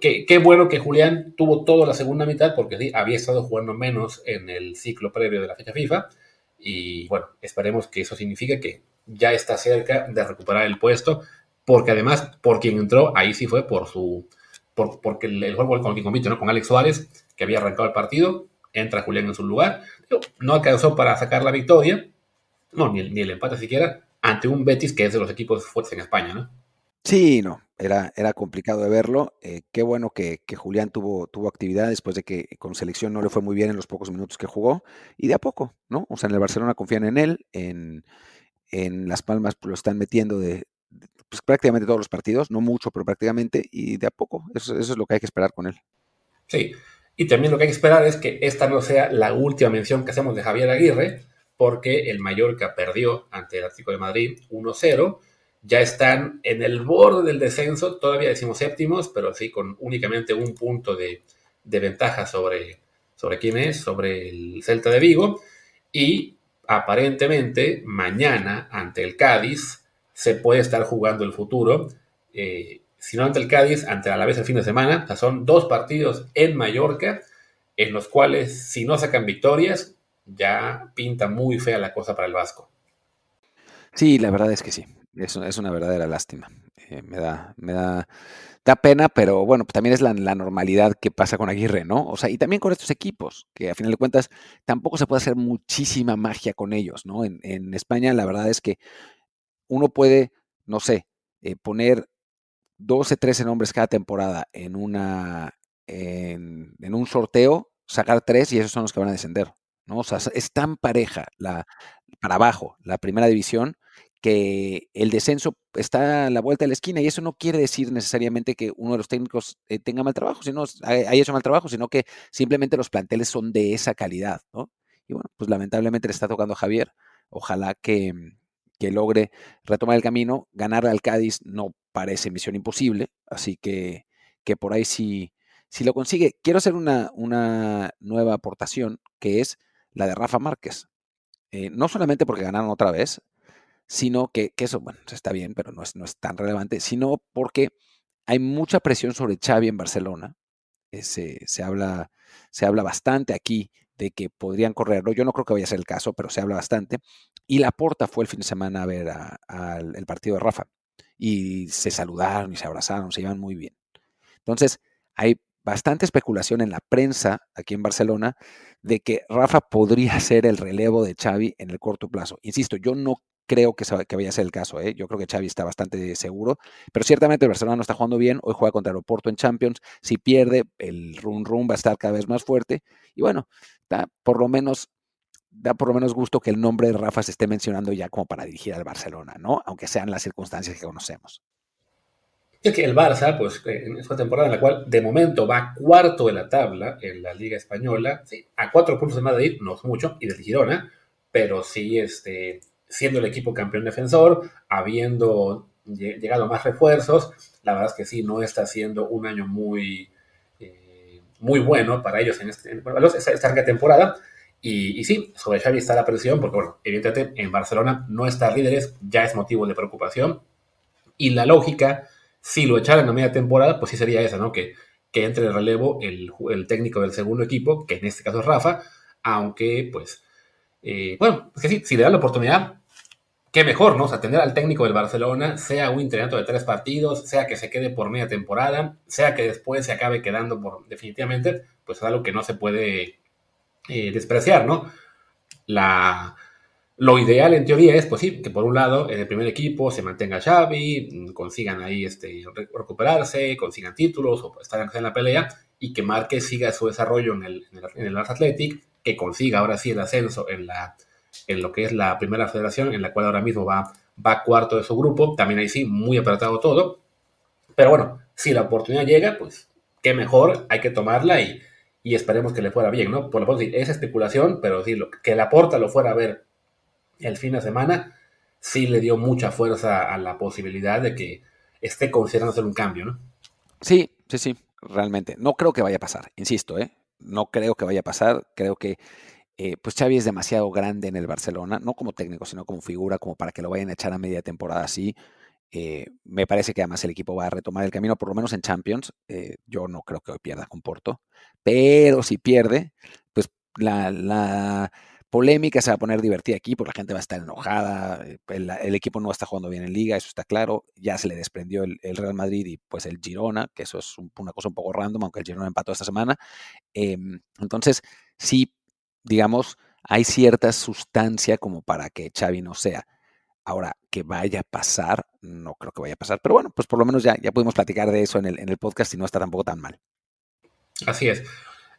Qué, qué bueno que Julián tuvo toda la segunda mitad, porque sí, había estado jugando menos en el ciclo previo de la fecha FIFA. Y bueno, esperemos que eso signifique que ya está cerca de recuperar el puesto, porque además, por quien entró, ahí sí fue por su, por, porque el, juego con quien compite, ¿no? Con Alex Suárez, que había arrancado el partido, entra Julián en su lugar, no alcanzó para sacar la victoria, no, ni el, empate siquiera, ante un Betis que es de los equipos fuertes en España, ¿no? Sí, no, era, era complicado de verlo. Eh, qué bueno que, que, Julián tuvo, tuvo actividad después de que con selección no le fue muy bien en los pocos minutos que jugó. Y de a poco, ¿no? O sea, en el Barcelona confían en él, en, en Las Palmas pues, lo están metiendo de, pues, prácticamente todos los partidos, no mucho, pero prácticamente, y de a poco. Eso, es lo que hay que esperar con él. Sí, y también lo que hay que esperar es que esta no sea la última mención que hacemos de Javier Aguirre, porque el Mallorca perdió ante el Atlético de Madrid 1-0. Ya están en el borde del descenso, todavía decimos séptimos, pero sí con únicamente un punto de, ventaja sobre, sobre es, sobre el Celta de Vigo. Y aparentemente mañana ante el Cádiz se puede estar jugando el futuro. Eh, si no ante el Cádiz, ante la vez el fin de semana. son dos partidos en Mallorca en los cuales si no sacan victorias ya pinta muy fea la cosa para el Vasco. Sí, la verdad es que sí. Es, es una verdadera lástima. Eh, me da, me da da pena, pero bueno, también es la, normalidad que pasa con Aguirre, ¿no? O sea, y también con estos equipos, que a final de cuentas tampoco se puede hacer muchísima magia con ellos, ¿no? En, España la verdad es que uno puede, no sé, eh, poner 12, 13 nombres cada temporada en una en, un sorteo, sacar tres y esos son los que van a descender, ¿no? O sea, es tan pareja la, para abajo la primera división que el descenso está a la vuelta de la esquina y eso no quiere decir necesariamente que uno de los técnicos eh, tenga mal trabajo, sino haya hecho mal trabajo, sino que simplemente los planteles son de esa calidad, ¿no? Y bueno, pues lamentablemente le está tocando a Javier. Ojalá que, que logre retomar el camino. Ganar al Cádiz no parece misión imposible, así que, que por ahí sí, lo consigue. Quiero hacer una, una nueva aportación, que es la de Rafa Márquez. Eh, no solamente porque ganaron otra vez, sino que, eso, bueno, está bien, pero no es, no es tan relevante, sino porque hay mucha presión sobre Xavi en Barcelona. Eh, se, habla, se habla bastante aquí de que podrían correrlo. Yo no creo que vaya a ser el caso, pero se habla bastante. Y la Porta fue el fin de semana a ver el partido de Rafa. Y se saludaron y se abrazaron, se llevan muy bien. Entonces, hay bastante especulación en la prensa aquí en Barcelona de que Rafa podría <laughs> ser el relevo de Xavi en el corto plazo. Insisto, yo no creo que, que vaya a ser el caso. ¿eh? Yo creo que Xavi está bastante seguro, pero ciertamente el Barcelona no está jugando bien. Hoy juega contra el Oporto en Champions. Si pierde, el run run va a estar cada vez más fuerte. Y bueno, da por lo menos da por lo menos gusto que el nombre de Rafa se esté mencionando ya como para dirigir al Barcelona, ¿no? Aunque sean las circunstancias que conocemos. Es que el Barça, pues en esta temporada en la cual de momento va cuarto de la tabla en la Liga Española, a cuatro puntos de Madrid, no es mucho, y de Girona, pero sí este, siendo el equipo campeón defensor, habiendo llegado más refuerzos, la verdad es que sí, no está siendo un año muy, eh, muy bueno para ellos en, este, esta, larga temporada. Y, sí, sobre Xavi está la presión, porque bueno, evidentemente en Barcelona no estar líderes ya es motivo de preocupación. Y la lógica, si lo echaran a media temporada, pues sí sería esa, ¿no? Que, que entre de relevo el, el técnico del segundo equipo, que en este caso es Rafa, aunque pues eh, bueno, es que sí, si le dan la oportunidad, qué mejor, ¿no? O sea, tener al técnico del Barcelona, sea un internato de tres partidos, sea que se quede por media temporada, sea que después se acabe quedando por definitivamente, pues es algo que no se puede eh, despreciar, ¿no? La, lo ideal en teoría es, pues sí, que por un lado en el primer equipo se mantenga Xavi, consigan ahí este, recuperarse, consigan títulos o estar en la pelea y que Marque siga su desarrollo en el, en el, en el Athletic que consiga ahora sí el ascenso en, la, en lo que es la primera federación, en la cual ahora mismo va, va cuarto de su grupo. También ahí sí, muy apretado todo. Pero bueno, si la oportunidad llega, pues qué mejor, hay que tomarla y, y esperemos que le fuera bien, ¿no? Por lo menos es especulación, pero sí, lo, que la porta lo fuera a ver el fin de semana, sí le dio mucha fuerza a la posibilidad de que esté considerando hacer un cambio, ¿no? Sí, sí, sí, realmente. No creo que vaya a pasar, insisto, ¿eh? no creo que vaya a pasar. Creo que eh, pues Xavi es demasiado grande en el Barcelona, no como técnico, sino como figura, como para que lo vayan a echar a media temporada así. Eh, me parece que además el equipo va a retomar el camino, por lo menos en Champions. Eh, yo no creo que hoy pierda con Porto, pero si pierde, pues la, polémica se va a poner divertida aquí porque la gente va a estar enojada, el, equipo no está jugando bien en liga, eso está claro, ya se le desprendió el, Real Madrid y pues el Girona, que eso es una cosa un poco random, aunque el Girona empató esta semana. Em, entonces, sí, digamos, hay cierta sustancia como para que Xavi no sea. Ahora, que vaya a pasar, no creo que vaya a pasar, pero bueno, pues por lo menos ya, ya pudimos platicar de eso en el, en el podcast y no está tampoco tan mal. Así es.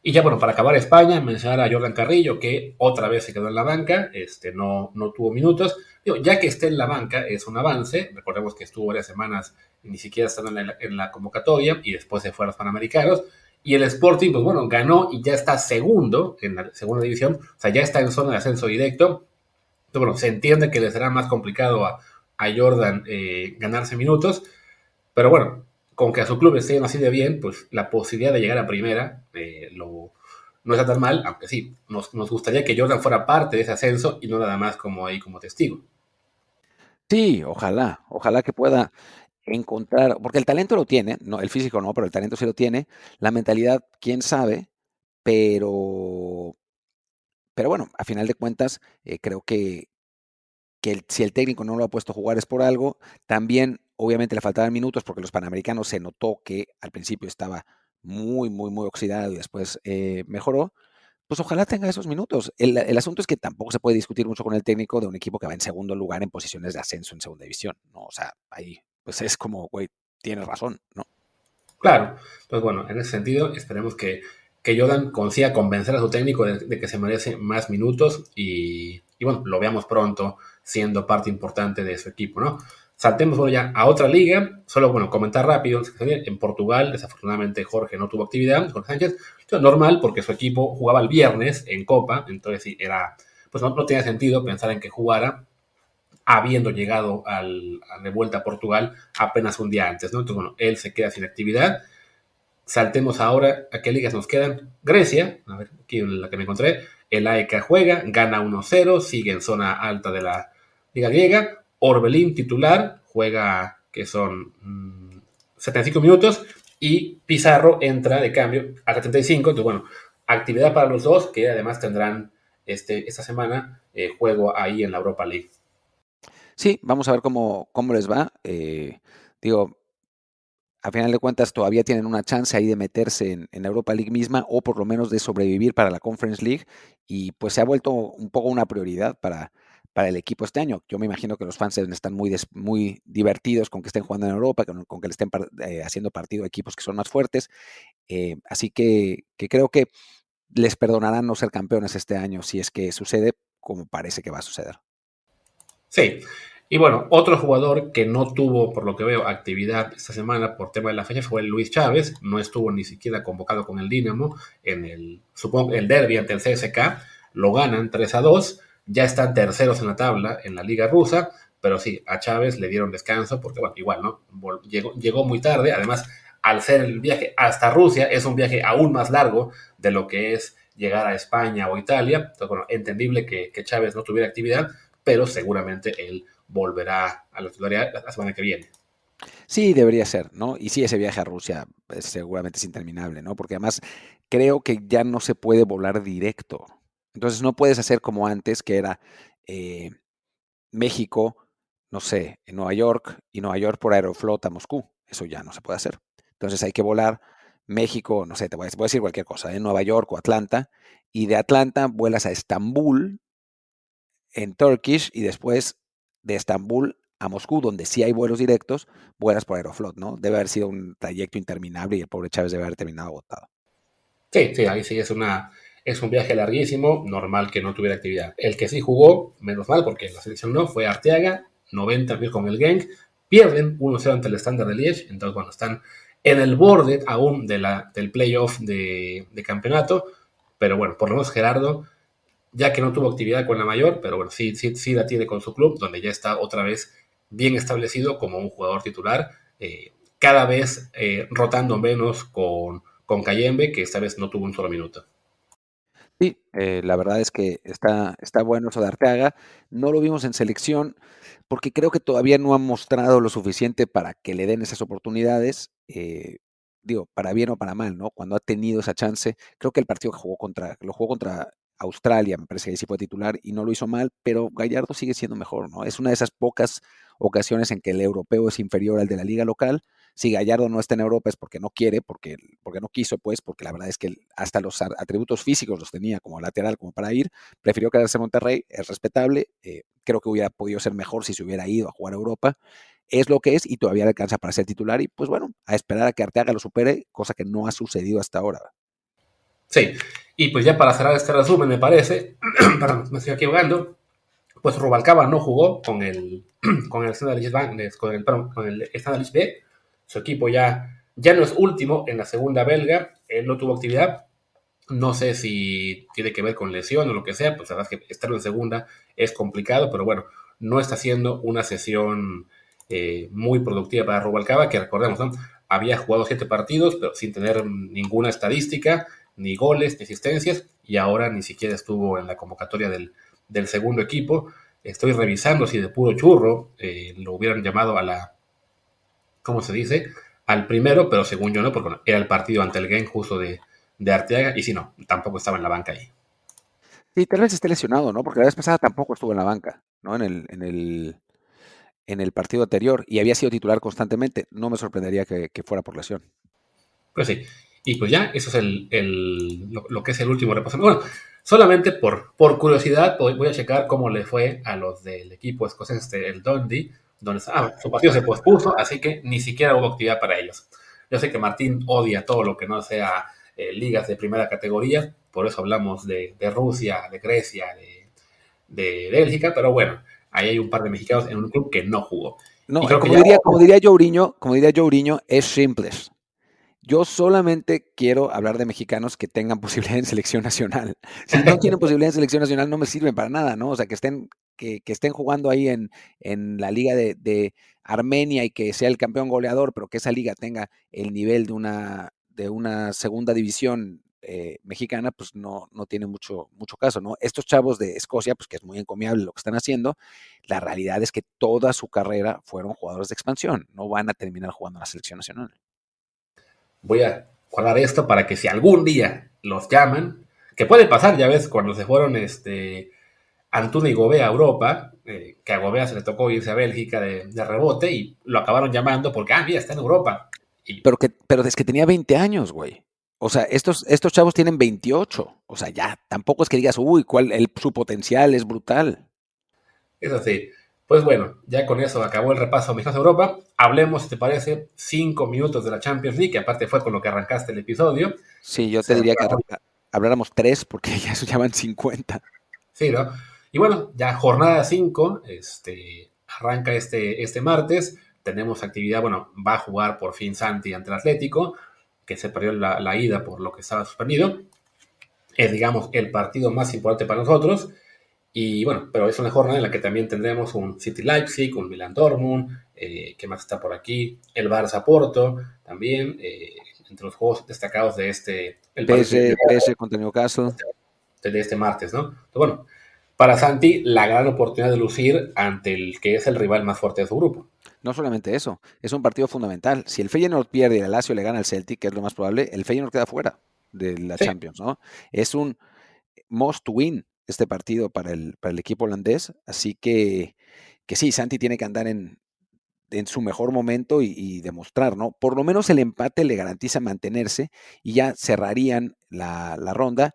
Y ya bueno, para acabar España, mencionar a Jordan Carrillo, que otra vez se quedó en la banca, este, no, no tuvo minutos. ya que esté en la banca es un avance, recordemos que estuvo varias semanas ni siquiera estando en la, en la convocatoria y después se fue a los Panamericanos. Y el Sporting, pues bueno, ganó y ya está segundo en la segunda división, o sea, ya está en zona de ascenso directo. Entonces, bueno, se entiende que le será más complicado a, a Jordan eh, ganarse minutos, pero bueno, con que a su club esté así de bien, pues la posibilidad de llegar a primera eh, lo, no está tan mal, aunque sí, nos, gustaría que Jordan fuera parte de ese ascenso y no nada más como ahí como testigo. Sí, ojalá, ojalá que pueda encontrar, porque el talento lo tiene, no, el físico no, pero el talento sí lo tiene, la mentalidad, quién sabe, pero, pero bueno, a final de cuentas, eh, creo que, que si el técnico no lo ha puesto a jugar es por algo, también Obviamente le faltaban minutos porque los panamericanos se notó que al principio estaba muy, muy, muy oxidado y después eh, mejoró. Pues ojalá tenga esos minutos. El, asunto es que tampoco se puede discutir mucho con el técnico de un equipo que va en segundo lugar en posiciones de ascenso en segunda división, ¿no? O sea, ahí, pues es como, güey, tienes razón, ¿no? Claro. Pues bueno, en ese sentido, esperemos que, que Jordan consiga convencer a su técnico de, que se merece más minutos y, y, bueno, lo veamos pronto siendo parte importante de su equipo, ¿no? Saltemos ya a otra liga. Solo, bueno, comentar rápido. En Portugal, desafortunadamente, Jorge no tuvo actividad. Jorge Sánchez, normal, porque su equipo jugaba el viernes en Copa. Entonces, sí, era, pues no, no tenía sentido pensar en que jugara habiendo llegado al, de vuelta a Portugal apenas un día antes, ¿no? Entonces, bueno, él se queda sin actividad. Saltemos ahora a qué ligas nos quedan. Grecia, a ver, aquí la que me encontré. El AEK juega, gana 1-0, sigue en zona alta de la Liga Griega. Orbelín titular, juega que son 75 mm, minutos y Pizarro entra de cambio a 75. Entonces, bueno, actividad para los dos, que además tendrán este, esta semana eh, juego ahí en la Europa League. Sí, vamos a ver cómo, cómo les va. Eh, digo, a final de cuentas todavía tienen una chance ahí de meterse en, en, Europa League misma o por lo menos de sobrevivir para la Conference League y pues se ha vuelto un poco una prioridad para, para el equipo este año. Yo me imagino que los fans están muy, muy divertidos con que estén jugando en Europa, con, con que le estén eh, haciendo partido a equipos que son más fuertes. Eh, así que, que, creo que les perdonarán no ser campeones este año si es que sucede como parece que va a suceder. Sí. Y bueno, otro jugador que no tuvo, por lo que veo, actividad esta semana por tema de la fecha fue Luis Chávez. No estuvo ni siquiera convocado con el Dinamo en el, supongo, el derby ante el CSK. Lo ganan 3 a 2 ya están terceros en la tabla en la liga rusa, pero sí, a Chávez le dieron descanso porque, bueno, igual, ¿no? Llegó, llegó muy tarde, además, al ser el viaje hasta Rusia, es un viaje aún más largo de lo que es llegar a España o Italia. Entonces, bueno, entendible que, Chávez no tuviera actividad, pero seguramente él volverá a la titularidad la semana que viene. Sí, debería ser, ¿no? Y sí, ese viaje a Rusia seguramente es interminable, ¿no? Porque además creo que ya no se puede volar directo. Entonces no puedes hacer como antes, que era eh, México, no sé, en Nueva York y Nueva York por Aeroflot a Moscú. Eso ya no se puede hacer. Entonces hay que volar México, no sé, te voy a, decir cualquier cosa, en ¿eh? Nueva York o Atlanta, y de Atlanta vuelas a Estambul en Turkish y después de Estambul a Moscú, donde sí hay vuelos directos, vuelas por Aeroflot, ¿no? Debe haber sido un trayecto interminable y el pobre Chávez debe haber terminado agotado. Sí, sí, ahí sí es una, es un viaje larguísimo, normal que no tuviera actividad. El que sí jugó, menos mal, porque la selección no, fue Arteaga, 90 mil con el Genk, pierden 1-0 ante el estándar de Liège, entonces bueno, están en el borde aún de la, del playoff de campeonato, pero bueno, por lo menos Gerardo, ya que no tuvo actividad con la mayor, pero bueno, sí, sí, sí la tiene con su club, donde ya está otra vez bien establecido como un jugador titular, eh, cada vez eh, rotando menos con, con Cayembe, que esta vez no tuvo un solo minuto. Sí, eh, la verdad es que está, está bueno eso de Arteaga. No lo vimos en selección porque creo que todavía no ha mostrado lo suficiente para que le den esas oportunidades. Digo, para bien o para mal, ¿no? Cuando ha tenido esa chance, creo que el partido que jugó contra, lo jugó contra Australia, me parece que sí fue titular y no lo hizo mal, pero Gallardo sigue siendo mejor, ¿no? Es una de esas pocas ocasiones en que el europeo es inferior al de la liga local si Gallardo no está en Europa es porque no quiere, porque, porque no quiso, pues, porque la verdad es que hasta los atributos físicos los tenía como lateral, como para ir. Prefirió quedarse en Monterrey, es respetable. Eh, creo que hubiera podido ser mejor si se hubiera ido a jugar a Europa. Es lo que es y todavía alcanza para ser titular. Y pues bueno, a esperar a que Arteaga lo supere, cosa que no ha sucedido hasta ahora. Sí, y pues ya para cerrar este resumen, me parece, <clears throat> perdón, me estoy equivocando, pues Rubalcaba no jugó con el <clears throat> con el con el, con el B, su equipo ya, ya no es último en la segunda belga, él no tuvo actividad. No sé si tiene que ver con lesión o lo que sea, pues la verdad es que estar en segunda es complicado, pero bueno, no está siendo una sesión eh, muy productiva para Rubalcaba, que recordemos, había jugado siete partidos, pero sin tener ninguna estadística, ni goles, ni asistencias, y ahora ni siquiera estuvo en la convocatoria del, segundo equipo. Estoy revisando si de puro churro eh, lo hubieran llamado a la, ¿cómo se dice? Al primero, pero según yo no, porque era el partido ante el Game justo de, de Arteaga, y si no, tampoco estaba en la banca ahí. Sí, tal vez esté lesionado, ¿no? Porque la vez pasada tampoco estuvo en la banca, ¿no? En el, en el, en el partido anterior, y había sido titular constantemente. No me sorprendería que, fuera por lesión. Pues sí. Y pues ya, eso es el, lo, que es el último repaso. Bueno, solamente por, por curiosidad voy a checar cómo le fue a los del equipo escocés, este, el Dundee, donde ah, su partido se pospuso, así que ni siquiera hubo actividad para ellos. Yo sé que Martín odia todo lo que no sea eh, ligas de primera categoría, por eso hablamos de, Rusia, de Grecia, de, Bélgica, pero bueno, ahí hay un par de mexicanos en un club que no jugó. No, como, diría, como diría Joe como diría Joe es simple. Yo solamente quiero hablar de mexicanos que tengan <laughs> posibilidad en selección nacional. Si no tienen posibilidad en selección nacional, no me sirven para nada, ¿no? O sea, que estén, que, estén jugando ahí en, en la liga de, Armenia y que sea el campeón goleador, pero que esa liga tenga el nivel de una, de una segunda división eh, mexicana, pues no, no tiene mucho, mucho caso, ¿no? Estos chavos de Escocia, pues que es muy encomiable lo que están haciendo, la realidad es que toda su carrera fueron jugadores de expansión, no van a terminar jugando en la selección nacional voy a guardar esto para que si algún día los llaman, que puede pasar, ya ves, cuando se fueron este, Antuna y Gobea a Europa, eh, que a Gobea se le tocó irse a Bélgica de, rebote y lo acabaron llamando porque, ah, mira, está en Europa. Pero, que, pero es que tenía 20 años, güey. O sea, estos, estos chavos tienen 28. O sea, ya, tampoco es que digas, uy, cuál, el, su potencial es brutal. Eso sí. Pues bueno, ya con eso acabó el repaso a Europa. Hablemos, si te parece, cinco minutos de la Champions League, que aparte fue con lo que arrancaste el episodio. Sí, yo te diría que habláramos tres, porque <laughs> ya se llaman 50. Sí, ¿no? Y bueno, ya jornada 5, este, arranca este, este martes. Tenemos actividad, bueno, va a jugar por fin Santi ante el Atlético, que se perdió la, la ida por lo que estaba suspendido. Es, digamos, el partido más importante para nosotros. Y bueno, pero es una jornada en la que también tendremos un City Leipzig, un Milan Dortmund, eh, que más está por aquí, el Barça Porto, también, eh, entre los juegos destacados de este... El PS, PS contra Newcastle. De este martes, ¿no? Entonces, bueno, para Santi, la gran oportunidad de lucir ante el que es el rival más fuerte de su grupo. No solamente eso, es un partido fundamental. Si el Feyenoord pierde y el Lazio le gana al Celtic, que es lo más probable, el Feyenoord queda fuera de la Champions, ¿no? Es un must win este partido para el, para el equipo holandés. Así que, que sí, Santi tiene que andar en, en su mejor momento y, demostrar, ¿no? Por lo menos el empate le garantiza mantenerse y ya cerrarían la, ronda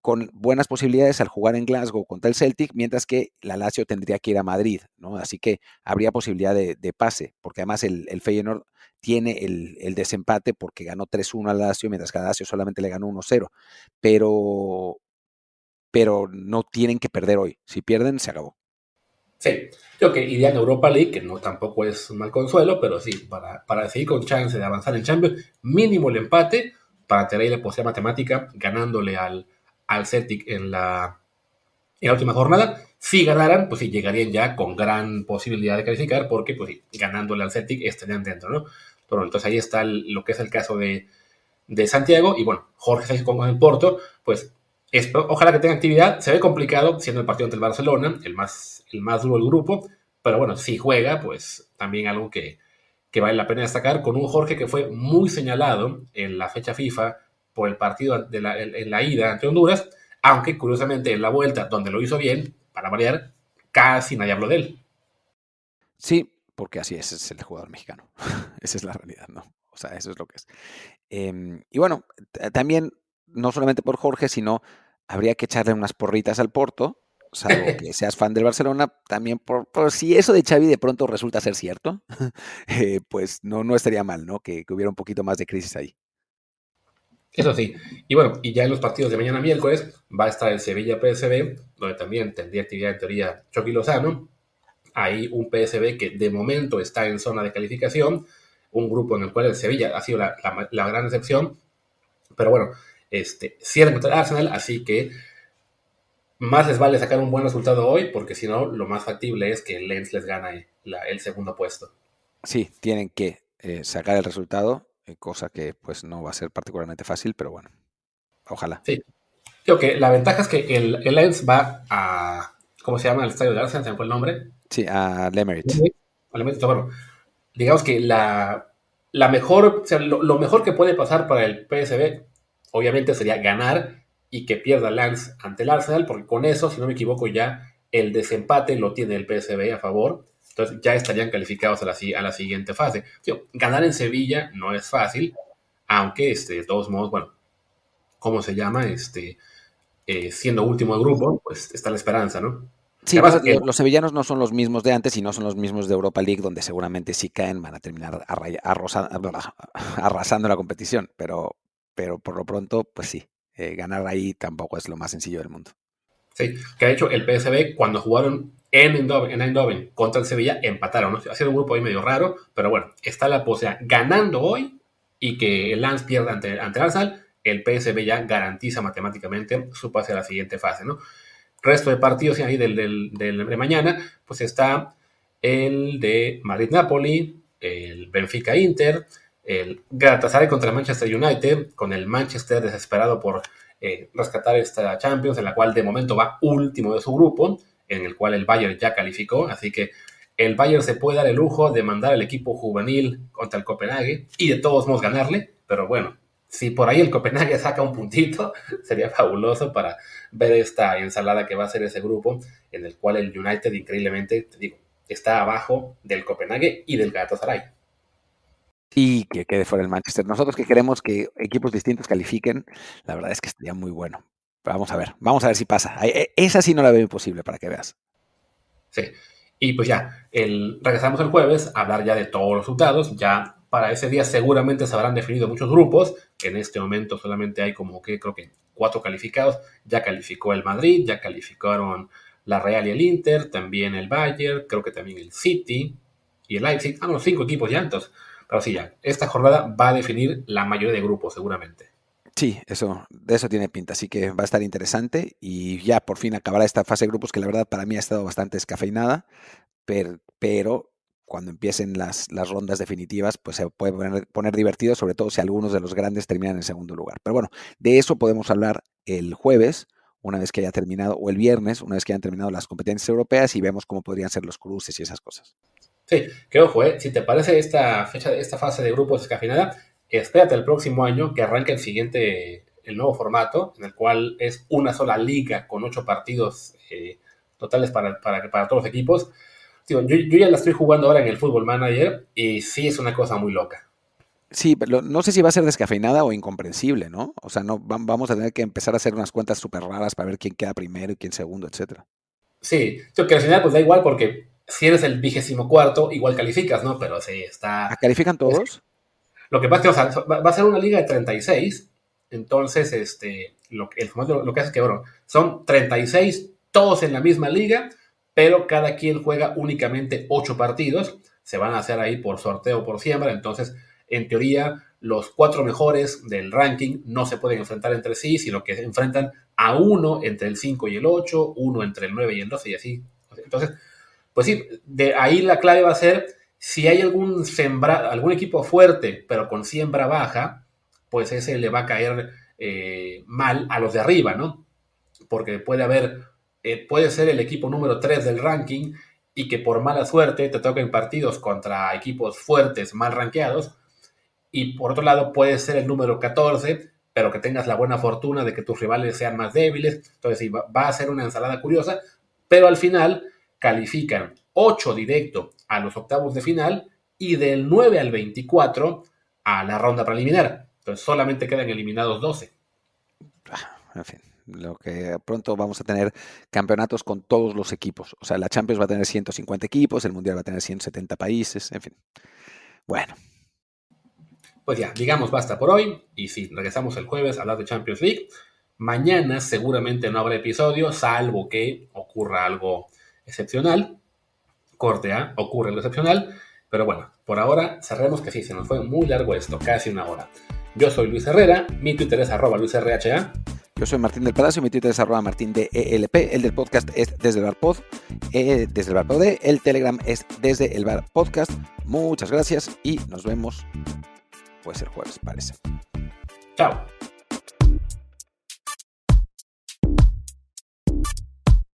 con buenas posibilidades al jugar en Glasgow contra el Celtic, mientras que la Lazio tendría que ir a Madrid, ¿no? Así que habría posibilidad de, pase, porque además el, el Feyenoord tiene el, el desempate porque ganó 3-1 al Lazio, mientras que a Lazio solamente le ganó 1-0. Pero, pero no tienen que perder hoy. Si pierden, se acabó. Sí, yo que iría en Europa League, que no tampoco es un mal consuelo, pero sí, para, para seguir con chance de avanzar en Champions, mínimo el empate para tener la posibilidad matemática ganándole al, al Celtic en la, en la última jornada. Si ganaran, pues sí, llegarían ya con gran posibilidad de calificar, porque pues sí, ganándole al Celtic estarían dentro, ¿no? Pero entonces ahí está lo que es el caso de, de Santiago, y bueno, Jorge Sánchez con el Porto, pues ojalá que tenga actividad. Se ve complicado siendo el partido ante el Barcelona, el más, el más duro del grupo. Pero bueno, si juega, pues también algo que, vale la pena destacar con un Jorge que fue muy señalado en la fecha FIFA por el partido de la, en la ida ante Honduras, aunque curiosamente en la vuelta, donde lo hizo bien, para variar, casi nadie habló de él. Sí, porque así es, es el jugador mexicano. <laughs> Esa es la realidad, ¿no? O sea, eso es lo que es. Em, y bueno, también no solamente por Jorge, sino habría que echarle unas porritas al Porto, salvo que <laughs> seas fan del Barcelona, también por, si eso de Xavi de pronto resulta ser cierto, <laughs> eh, pues no, no estaría mal, ¿no? Que, hubiera un poquito más de crisis ahí. Eso sí. Y bueno, y ya en los partidos de mañana miércoles va a estar el Sevilla PSB, donde también tendría actividad en teoría Chucky Lozano. Hay un PSB que de momento está en zona de calificación, un grupo en el cual el Sevilla ha sido la, la gran excepción. Pero bueno, este, cierran contra Arsenal, así que más les vale sacar un buen resultado hoy, porque si no, lo más factible es que el Lens les gane el segundo puesto. Sí, tienen que eh, sacar el resultado, eh, cosa que pues no va a ser particularmente fácil, pero bueno, ojalá. Sí, creo que la ventaja es que el, Lens va a, ¿cómo se llama? El estadio de Arsenal, ¿se me fue el nombre? Sí, a Lemerit. Bueno, digamos que la, la mejor, o sea, lo, lo, mejor que puede pasar para el PSB obviamente sería ganar y que pierda Lance ante el Arsenal, porque con eso, si no me equivoco, ya el desempate lo tiene el PSV a favor. Entonces ya estarían calificados a la, a la siguiente fase. ganar en Sevilla no es fácil, aunque este, de todos modos, bueno, ¿cómo se llama? Este, eh, siendo último de grupo, pues está la esperanza, ¿no? Sí, los sevillanos no son los mismos de antes y no son los mismos de Europa League, donde seguramente si caen van a terminar <laughs> arrasando la competición, pero, pero por lo pronto, pues sí, eh, ganar ahí tampoco es lo más sencillo del mundo. Sí, que ha hecho el PSV cuando jugaron en Eindhoven, contra el Sevilla, empataron. ¿no? Ha sido un grupo ahí medio raro, pero bueno, está la posibilidad ganando hoy y que el Lance pierda ante, ante el Arsenal, el PSV ya garantiza matemáticamente su pase a la siguiente fase, ¿no? Resto de partidos ahí del, del, del de mañana, pues está el de Madrid-Napoli, el Benfica-Inter, el Galatasaray contra el Manchester United, con el Manchester desesperado por eh, rescatar esta Champions, en la cual de momento va último de su grupo, en el cual el Bayern ya calificó, así que el Bayern se puede dar el lujo de mandar al equipo juvenil contra el Copenhague y de todos modos ganarle, pero bueno, si por ahí el Copenhague <laughs> saca un puntito, <laughs> sería fabuloso para ver esta ensalada que va a ser ese grupo, en el cual el United increíblemente, te digo, está abajo del Copenhague y del Galatasaray. Y que quede fuera el Manchester. Nosotros que queremos que equipos distintos califiquen, la verdad es que estaría muy bueno. Vamos a ver, vamos a ver si pasa. E, esa sí no la veo imposible para que veas. Sí. Y pues ya, el, regresamos el jueves a hablar ya de todos los resultados. Ya para ese día seguramente se habrán definido muchos grupos. En este momento solamente hay como que creo que cuatro calificados. Ya calificó el Madrid, ya calificaron la Real y el Inter, también el Bayern, creo que también el City y el Leipzig. Ah, no, cinco equipos ya entonces. Pero sí, ya, esta jornada va a definir la mayoría de grupos seguramente. Sí, eso, de eso tiene pinta, así que va a estar interesante y ya por fin acabará esta fase de grupos que la verdad para mí ha estado bastante descafeinada, pero, cuando empiecen las, las, rondas definitivas, pues se puede poner, poner, divertido, sobre todo si algunos de los grandes terminan en segundo lugar. Pero bueno, de eso podemos hablar el jueves, una vez que haya terminado, o el viernes, una vez que hayan terminado las competencias europeas y vemos cómo podrían ser los cruces y esas cosas. Sí, que ojo, ¿eh? si te parece esta fecha, esta fase de grupos descafeinada, espérate el próximo año que arranque el siguiente, el nuevo formato, en el cual es una sola liga con ocho partidos eh, totales para, para, para, todos los equipos. yo, yo, ya la estoy jugando ahora en el Football Manager y sí es una cosa muy loca. Sí, pero no sé si va a ser descafeinada o incomprensible, ¿no? O sea, no vamos a tener que empezar a hacer unas cuentas súper raras para ver quién queda primero y quién segundo, etcétera. Sí, yo que al final pues da igual porque si eres el vigésimo cuarto, igual calificas, ¿no? Pero sí, está... ¿Califican todos? Lo que pasa es que va, a ser una liga de 36, entonces este, lo, el lo, que hace es que, bueno, son 36 todos en la misma liga, pero cada quien juega únicamente 8 partidos, se van a hacer ahí por sorteo por siembra, entonces, en teoría, los cuatro mejores del ranking no se pueden enfrentar entre sí, sino que se enfrentan a uno entre el 5 y el 8, uno entre el 9 y el 12 y así. Entonces, pues sí, de ahí la clave va a ser si hay algún, sembra, algún equipo fuerte, pero con siembra baja, pues ese le va a caer eh, mal a los de arriba, ¿no? Porque puede haber, eh, puede ser el equipo número 3 del ranking y que por mala suerte te toquen partidos contra equipos fuertes, mal rankeados, y por otro lado puede ser el número 14, pero que tengas la buena fortuna de que tus rivales sean más débiles, entonces sí, va, va a ser una ensalada curiosa, pero al final califican 8 directo a los octavos de final y del 9 al 24 a la ronda preliminar. Entonces solamente quedan eliminados 12. Ah, en fin, lo que pronto vamos a tener campeonatos con todos los equipos. O sea, la Champions va a tener 150 equipos, el Mundial va a tener 170 países, en fin. Bueno. Pues ya, digamos basta por hoy. Y si regresamos el jueves a hablar de Champions League. Mañana seguramente no habrá episodio, salvo que ocurra algo excepcional corte A, ocurre lo excepcional. Pero bueno, por ahora cerremos que sí, se nos fue muy largo esto, casi una hora. Yo soy Luis Herrera, mi Twitter es arroba LuisRHA. Yo soy Martín del Palacio, mi Twitter es arroba Martín de ELP, el del podcast es desde el bar pod, eh, desde el bar pod, el Telegram es desde el bar podcast. Muchas gracias y nos vemos pues el jueves, parece. Chao.